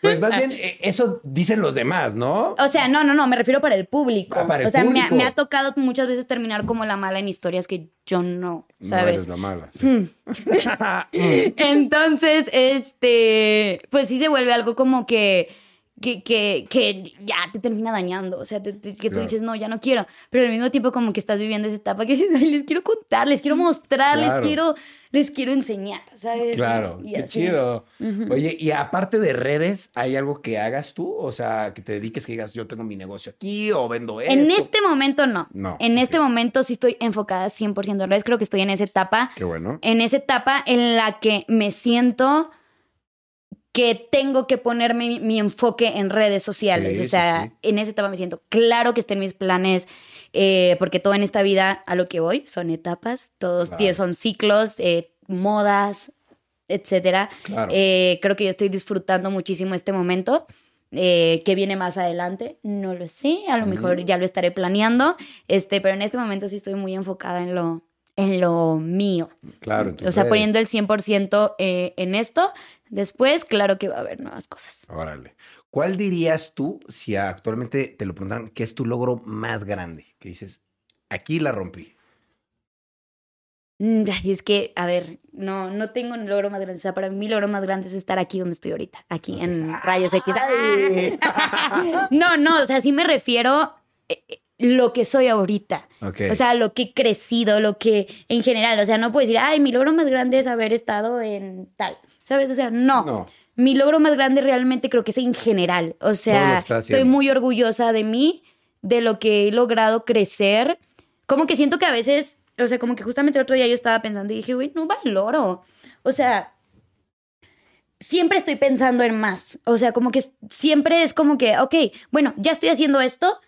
S2: Pues más bien, eh, eso dicen los demás, ¿no?
S1: O sea, no, no, no, me refiero para el público.
S2: Ah, para el
S1: o sea, me ha-
S2: público.
S1: Me, ha tocado muchas veces terminar como la mala en historias que yo no,
S2: No
S1: ¿sabes?
S2: eres la mala.
S1: Entonces, este, pues sí se vuelve algo como que, que, que, que ya te termina dañando. O sea, te- te- que tú dices, no, ya no quiero. Pero al mismo tiempo como que estás viviendo esa etapa que dices, "Ay, les quiero contar, les quiero mostrar,
S2: Claro.
S1: les quiero, les quiero enseñar, ¿sabes?
S2: Claro,
S1: Y
S2: qué
S1: así.
S2: chido. Oye, y aparte de redes, ¿hay algo que hagas tú? O sea, que te dediques, que digas, yo tengo mi negocio aquí o vendo esto.
S1: En este momento no.
S2: No,
S1: En este momento sí estoy enfocada 100% en redes. Creo que estoy en esa etapa.
S2: Qué bueno.
S1: en esa etapa en la que me siento que tengo que ponerme mi, mi enfoque en redes sociales.
S2: Sí,
S1: o sea,
S2: sí.
S1: en esa etapa me siento. Claro que está en mis planes, eh, porque todo en esta vida a lo que voy son etapas, todos
S2: Claro.
S1: son ciclos, eh, modas, etcétera.
S2: Claro.
S1: Eh, creo que yo estoy disfrutando muchísimo este momento. Eh, ¿Qué viene más adelante? No lo sé, a lo mejor ya lo estaré planeando, este, pero en este momento sí estoy muy enfocada en lo, en lo mío.
S2: Claro. en
S1: O sea,
S2: redes.
S1: poniendo el 100% eh, en esto. Después, claro que va a haber nuevas cosas.
S2: Órale. ¿Cuál dirías tú si actualmente te lo preguntaran qué es tu logro más grande? Que dices, aquí la rompí.
S1: Mm, ay, es que, a ver, no, no tengo un logro más grande. O sea, para mí mi logro más grande es estar aquí donde estoy ahorita, aquí en Rayos X. No, no, o sea, sí me refiero eh, eh, lo que soy ahorita. O sea, lo que he crecido, lo que en general, o sea, no puedo decir, ay, mi logro más grande es haber estado en tal, ¿sabes? O sea, no.
S2: No.
S1: Mi logro más grande realmente creo que es en general. O sea, estoy muy orgullosa de mí, de lo que he logrado crecer. Como que siento que a veces, o sea, como que justamente el otro día yo estaba pensando y dije, güey, no valoro. O sea, siempre estoy pensando en más. O sea, como que siempre es como que, ok, bueno, ya estoy haciendo esto,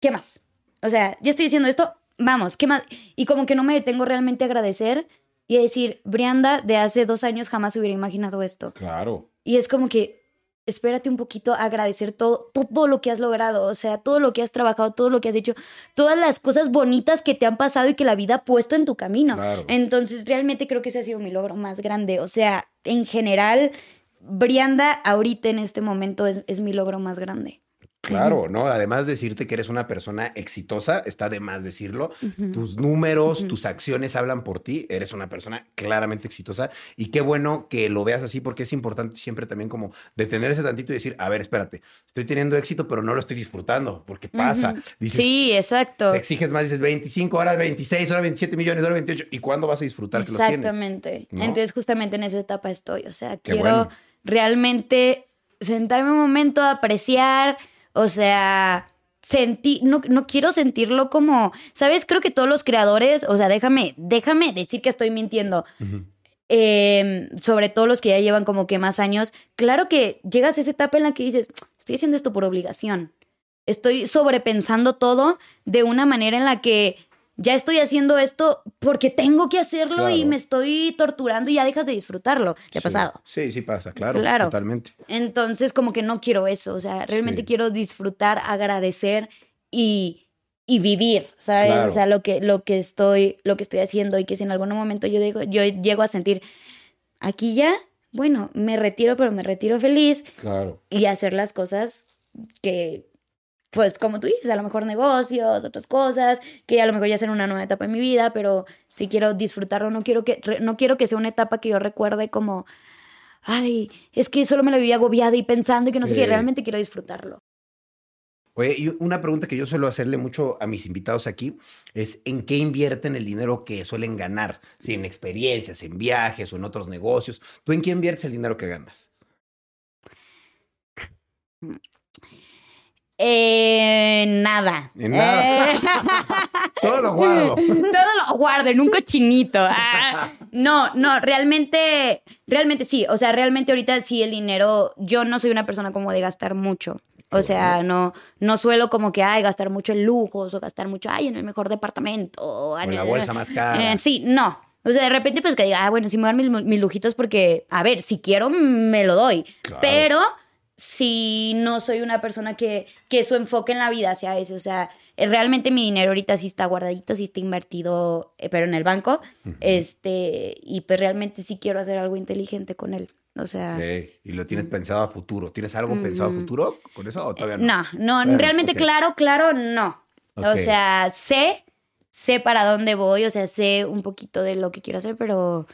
S1: ¿qué más? O sea, ya estoy haciendo esto, vamos, ¿qué más? Y como que no me detengo realmente a agradecer y decir, Brianda, de hace dos años jamás hubiera imaginado esto.
S2: Claro.
S1: Y es como que, espérate un poquito a agradecer todo, todo lo que has logrado, o sea, todo lo que has trabajado, todo lo que has hecho, todas las cosas bonitas que te han pasado y que la vida ha puesto en tu camino.
S2: Claro.
S1: Entonces, realmente creo que ese ha sido mi logro más grande. O sea, en general, Brianda ahorita en este momento es, es mi logro más grande.
S2: Claro, ¿no? Además de decirte que eres una persona exitosa, está de más decirlo. Tus números, tus acciones hablan por ti. Eres una persona claramente exitosa. Y qué bueno que lo veas así, porque es importante siempre también como detenerse tantito y decir, a ver, espérate, estoy teniendo éxito, pero no lo estoy disfrutando, porque pasa. Dices,
S1: sí, exacto.
S2: Te exiges más, dices 25 horas, 26 horas, 27 millones, ahora 28. ¿Y cuándo vas a disfrutar que los tienes?
S1: Exactamente.
S2: ¿No?
S1: Entonces, justamente en esa etapa estoy. O sea,
S2: Qué
S1: quiero
S2: bueno.
S1: realmente sentarme un momento a apreciar, o sea, sentir, no, no quiero sentirlo como, ¿sabes? Creo que todos los creadores, o sea, déjame, déjame decir que estoy mintiendo. Eh, sobre todo los que ya llevan como que más años, claro que llegas a esa etapa en la que dices, estoy haciendo esto por obligación. Estoy sobrepensando todo de una manera en la que ya estoy haciendo esto porque tengo que hacerlo
S2: Claro.
S1: y me estoy torturando y ya dejas de disfrutarlo. ¿Te ha
S2: Sí.
S1: pasado?
S2: Sí, sí pasa, claro,
S1: Claro.
S2: totalmente.
S1: Entonces, como que no quiero eso. O sea, realmente
S2: Sí.
S1: quiero disfrutar, agradecer y, y vivir, ¿sabes?
S2: Claro.
S1: O sea, lo que, lo que estoy, lo que estoy haciendo y que si en algún momento yo digo, yo llego a sentir aquí ya, bueno, me retiro, pero me retiro feliz
S2: Claro.
S1: y hacer las cosas que, pues como tú dices, a lo mejor negocios, otras cosas, que a lo mejor ya será una nueva etapa en mi vida, pero si quiero disfrutarlo, no quiero que, no quiero que sea una etapa que yo recuerde como, ay, es que solo me la vivía agobiada y pensando y que no sé qué, realmente quiero disfrutarlo.
S2: Oye, y una pregunta que yo suelo hacerle mucho a mis invitados aquí es ¿en qué invierten el dinero que suelen ganar? Si en experiencias, en viajes o en otros negocios. ¿Tú en qué inviertes el dinero que ganas?
S1: Eh, nada.
S2: En nada.
S1: Eh,
S2: Todo lo guardo.
S1: Todo lo guardo en un cochinito. Ah, no, no, realmente, realmente sí. O sea, realmente ahorita sí el dinero, yo no soy una persona como de gastar mucho. O sea, no, no suelo como que, ay, gastar mucho en lujos o gastar mucho, ay, en el mejor departamento. O
S2: en la bolsa más cara.
S1: Eh, sí, no. O sea, de repente pues que diga, ah, bueno, sí me dan mis, mis lujitos porque, a ver, si quiero, me lo doy.
S2: Claro.
S1: Pero si no soy una persona que, que su enfoque en la vida sea eso. O sea, eh, realmente mi dinero ahorita sí está guardadito, sí está invertido, eh, pero en el banco. Este, y pues realmente sí quiero hacer algo inteligente con él. O sea.
S2: Y lo tienes pensado a futuro. ¿Tienes algo pensado a futuro con eso o todavía no?
S1: No, no, realmente claro, claro, no. O sea, sé, sé para dónde voy, o sea, sé un poquito de lo que quiero hacer, pero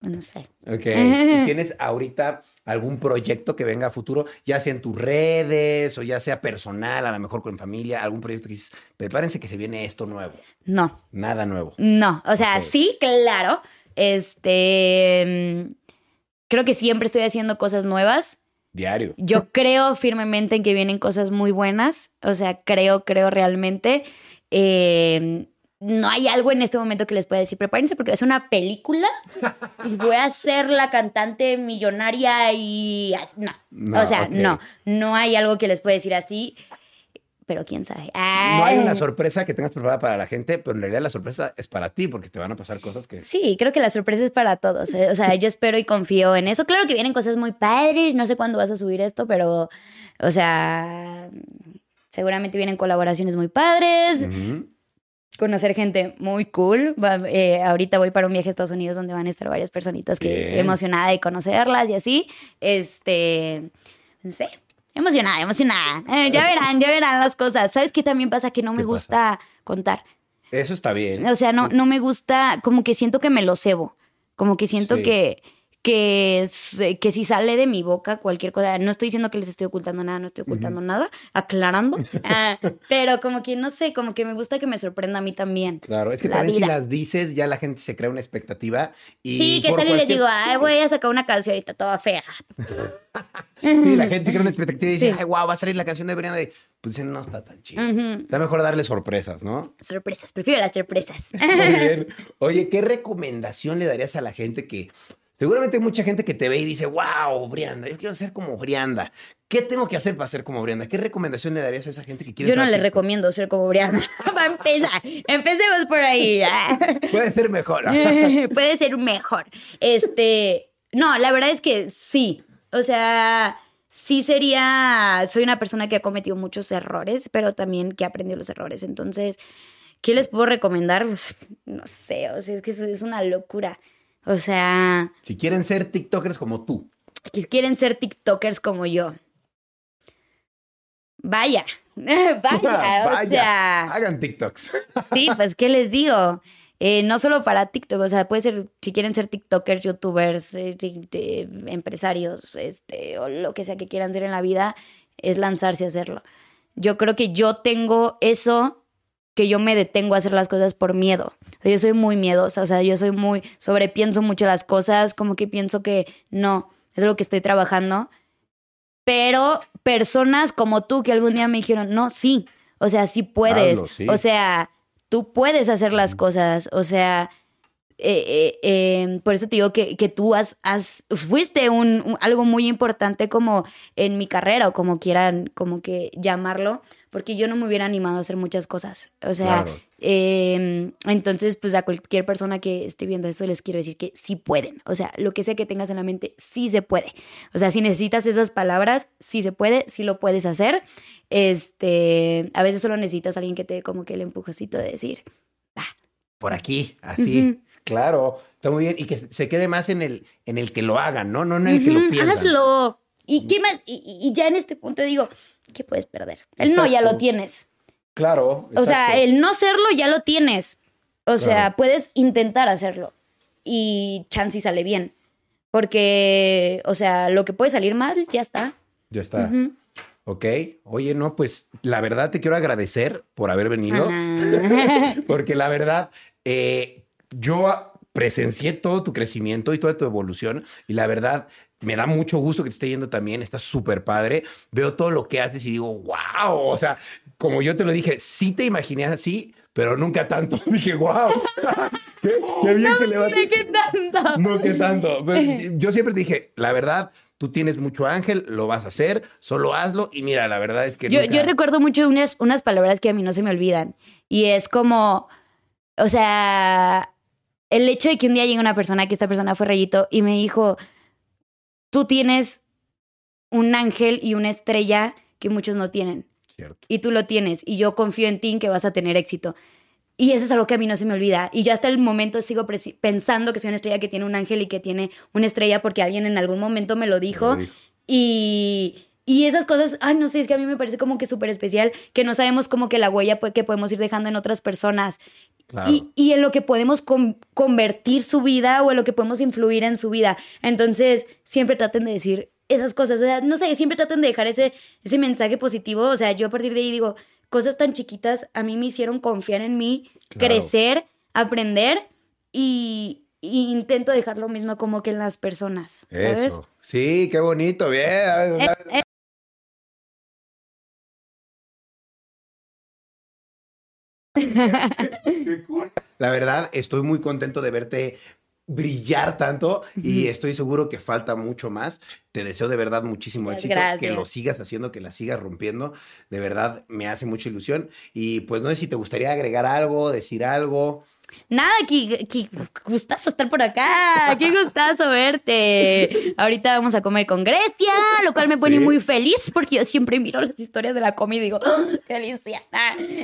S1: pues, no sé.
S2: Ok. ¿Y ¿Tienes ahorita algún proyecto que venga a futuro, ya sea en tus redes o ya sea personal, a lo mejor con familia, algún proyecto que dices, prepárense que se viene esto nuevo?
S1: No,
S2: Nada nuevo.
S1: no. O sea, sí, claro. Este. Creo que siempre estoy haciendo cosas nuevas.
S2: Diario.
S1: Yo creo firmemente en que vienen cosas muy buenas. O sea, creo, creo realmente. Eh, no hay algo en este momento que les pueda decir, prepárense porque es una película y voy a ser la cantante millonaria y... No,
S2: No,
S1: o sea, no, no hay algo que les pueda decir así, pero quién sabe.
S2: No hay
S1: Ay.
S2: una sorpresa que tengas preparada para la gente, pero en realidad la sorpresa es para ti porque te van a pasar cosas que...
S1: Sí, creo que la sorpresa es para todos. ¿eh? O sea, yo espero y confío en eso. Claro que vienen cosas muy padres. No sé cuándo vas a subir esto, pero, o sea, seguramente vienen colaboraciones muy padres. Conocer gente muy cool. Eh, ahorita voy para un viaje a Estados Unidos donde van a estar varias personitas que
S2: Bien.
S1: estoy emocionada de conocerlas y así. Este, no sé. Emocionada, emocionada. Eh, ya verán, ya verán las cosas. ¿Sabes qué también pasa? Que no me gusta contar.
S2: Eso está bien.
S1: O sea, no, no me gusta, como que siento que me lo cebo. Como que siento
S2: Sí.
S1: que, que, que si sale de mi boca cualquier cosa, no estoy diciendo que les estoy ocultando nada, no estoy ocultando nada, aclarando. Ah, pero como que no sé, como que me gusta que me sorprenda a mí también.
S2: Claro, es que también si
S1: vida.
S2: las dices, ya la gente se crea una expectativa. Y
S1: Sí, ¿qué tal y les digo, ay, voy a sacar una canción ahorita toda fea?
S2: Sí, la gente se crea una expectativa y dice,
S1: Sí.
S2: ay, wow, va a salir la canción de Brianna. Y, Pues dicen, no está tan chido. Está mejor darle sorpresas, ¿no?
S1: Sorpresas, prefiero las sorpresas.
S2: Muy bien. Oye, ¿qué recomendación le darías a la gente que Seguramente hay mucha gente que te ve y dice, wow, Brianda, yo quiero ser como Brianda. ¿Qué tengo que hacer para ser como Brianda? ¿Qué recomendación le darías a esa gente que quiere
S1: Yo no le recomiendo ser como Brianna. Va a empezar. Empecemos por ahí.
S2: Puede ser mejor.
S1: Puede ser mejor. Este, no, la verdad es que sí. O sea, sí sería, soy una persona que ha cometido muchos errores, pero también que ha aprendido los errores. Entonces, ¿qué les puedo recomendar? Pues, no sé, o sea, es que es una locura. O sea,
S2: Si quieren ser TikTokers como tú.
S1: que quieren ser TikTokers como yo. Vaya, vaya, o sea.
S2: Hagan TikToks.
S1: Sí, pues, ¿qué les digo? Eh, no solo para TikTok, o sea, puede ser, si quieren ser TikTokers, YouTubers, eh, empresarios, este, o lo que sea que quieran ser en la vida, es lanzarse a hacerlo. Yo creo que yo tengo eso que yo me detengo a hacer las cosas por miedo. O sea, yo soy muy miedosa, o sea, yo soy muy, sobrepienso mucho las cosas, como que pienso que no, es lo que estoy trabajando. Pero personas como tú que algún día me dijeron, no, sí, o sea, sí puedes.
S2: Sí.
S1: O sea, tú puedes hacer las cosas, o sea, eh, eh, eh, por eso te digo que, que tú has, has fuiste un, un- algo muy importante como en mi carrera o como quieran como que llamarlo, porque yo no me hubiera animado a hacer muchas cosas. O sea,
S2: Claro.
S1: eh, entonces pues a cualquier persona que esté viendo esto les quiero decir que sí pueden. O sea, lo que sea que tengas en la mente, sí se puede. O sea, si necesitas esas palabras, sí se puede, sí lo puedes hacer. Este, a veces solo necesitas a alguien que te dé como que el empujocito de decir,
S2: Por aquí, así. Claro, está muy bien. Y que se quede más en el, en el que lo hagan, ¿no? No en el que lo
S1: "Ujú,
S2: piensan.
S1: hazlo. ¿Y qué más? Y, y- y ya en este punto digo, ¿qué puedes perder? El no ya lo tienes.
S2: Claro.
S1: O sea, el no hacerlo ya lo tienes. O sea, puedes intentar hacerlo. Y chance y sale bien. Porque, o sea, lo que puede salir mal, ya está.
S2: Ya está. Ok. Oye, no, pues la verdad te quiero agradecer por haber venido.
S1: Ajá.
S2: Porque la verdad, eh, yo presencié todo tu crecimiento y toda tu evolución. Y la verdad, me da mucho gusto que te esté yendo también. Está súper padre. Veo todo lo que haces y digo, wow. O sea, como yo te lo dije, sí te imaginé así, pero nunca tanto. Dije, wow. qué, qué bien que
S1: qué tanto.
S2: No, que tanto. Pues, yo siempre te dije, la verdad, tú tienes mucho ángel, lo vas a hacer, solo hazlo. Y mira, la verdad es que.
S1: Yo,
S2: nunca-
S1: yo recuerdo mucho unas, unas palabras que a mí no se me olvidan. Y es como, o sea, el hecho de que un día llegue una persona, que esta persona fue Rayito, y me dijo, tú tienes un ángel y una estrella que muchos no tienen.
S2: Cierto.
S1: Y tú lo tienes. Y yo confío en ti en que vas a tener éxito. Y eso es algo que a mí no se me olvida. Y yo hasta el momento sigo pensando que soy una estrella que tiene un ángel y que tiene una estrella porque alguien en algún momento me lo dijo. Y, y esas cosas, ay, no sé, es que a mí me parece como que súper especial que no sabemos como que la huella que podemos ir dejando en otras personas.
S2: Claro.
S1: Y, y en lo que podemos con- convertir su vida o en lo que podemos influir en su vida. Entonces, siempre traten de decir esas cosas. O sea, no sé, siempre traten de dejar ese, ese mensaje positivo. O sea, yo a partir de ahí digo, cosas tan chiquitas a mí me hicieron confiar en mí,
S2: Claro.
S1: crecer, aprender y, y intento dejar lo mismo como que en las personas. ¿sabes?
S2: Eso. Sí, qué bonito, bien.
S1: Eh,
S2: Qué cool. La verdad, estoy muy contento de verte brillar tanto y estoy seguro que falta mucho más. Te deseo de verdad muchísimo éxito,
S1: Gracias.
S2: que lo sigas haciendo, que la sigas rompiendo. De verdad, me hace mucha ilusión. Y pues no sé si te gustaría agregar algo, decir algo.
S1: Nada, qué, qué gustazo estar por acá, qué gustazo verte. Ahorita vamos a comer con Grecia, lo cual me pone
S2: Sí.
S1: muy feliz porque yo siempre miro las historias de la comida y digo, ¡Oh, qué delicia.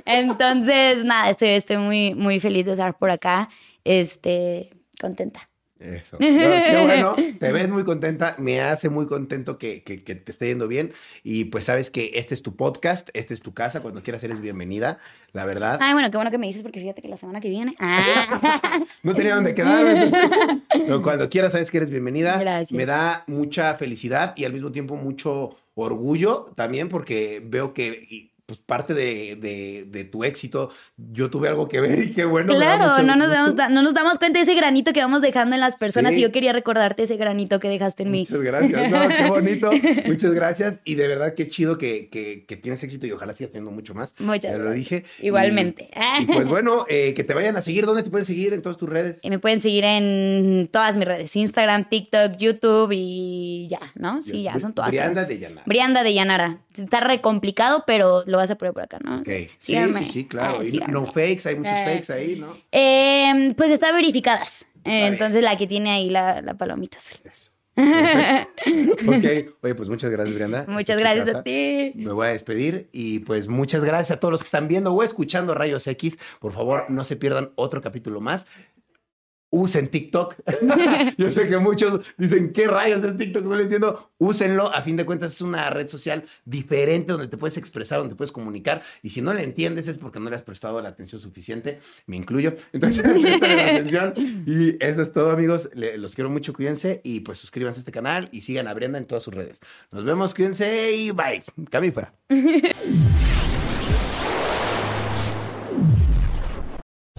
S1: Entonces, nada, estoy, estoy muy, muy feliz de estar por acá, este, contenta.
S2: Eso. No, qué bueno, te ves muy contenta, me hace muy contento que, que- que te esté yendo bien y pues sabes que este es tu podcast, este es tu casa, cuando quieras eres bienvenida, la verdad.
S1: Ay, bueno, qué bueno que me dices porque fíjate que la semana que viene. Ah.
S2: No tenía dónde quedar. Pero cuando quieras sabes que eres bienvenida.
S1: Gracias.
S2: Me da mucha felicidad y al mismo tiempo mucho orgullo también porque veo que pues parte de, de, de, tu éxito, yo tuve algo que ver y qué bueno.
S1: Claro, no nos, damos, no nos damos cuenta de ese granito que vamos dejando en las personas y yo quería recordarte ese granito que dejaste en
S2: mí. Muchas gracias, no, qué bonito, muchas gracias y de verdad qué chido que, que, que tienes éxito y ojalá sigas teniendo mucho más.
S1: Muchas
S2: ya lo dije.
S1: Igualmente.
S2: Y, pues bueno, eh, que te vayan a seguir, ¿dónde te pueden seguir en todas tus redes?
S1: Y me pueden seguir en todas mis redes, Instagram, TikTok, YouTube y ya, ¿no? Sí, ya, son todas.
S2: Brianda de Yanara.
S1: Brianda de Yanara. Está re complicado, pero lo vas a poner por acá, ¿no?
S2: Ok. Sí, sí, sí, claro. y no fakes, hay muchos eh, fakes ahí, ¿no?
S1: Eh, pues está verificadas. entonces la que tiene ahí la, la palomita. Eso.
S2: ok, oye, pues muchas gracias, Brianda.
S1: Muchas gracias a ti.
S2: Me voy a despedir y pues muchas gracias a todos los que están viendo o escuchando Rayos X. Por favor, no se pierdan otro capítulo más usen TikTok. Yo sé que muchos dicen, ¿qué rayos es TikTok? No le entiendo. Úsenlo. A fin de cuentas, es una red social diferente donde te puedes expresar, donde te puedes comunicar. Y si no le entiendes es porque no le has prestado la atención suficiente. Me incluyo. Entonces, la atención. Y eso es todo, amigos. los quiero mucho. Cuídense y pues suscríbanse a este canal y sigan a Brenda en todas sus redes. Nos vemos. Cuídense y bye. Cami fuera.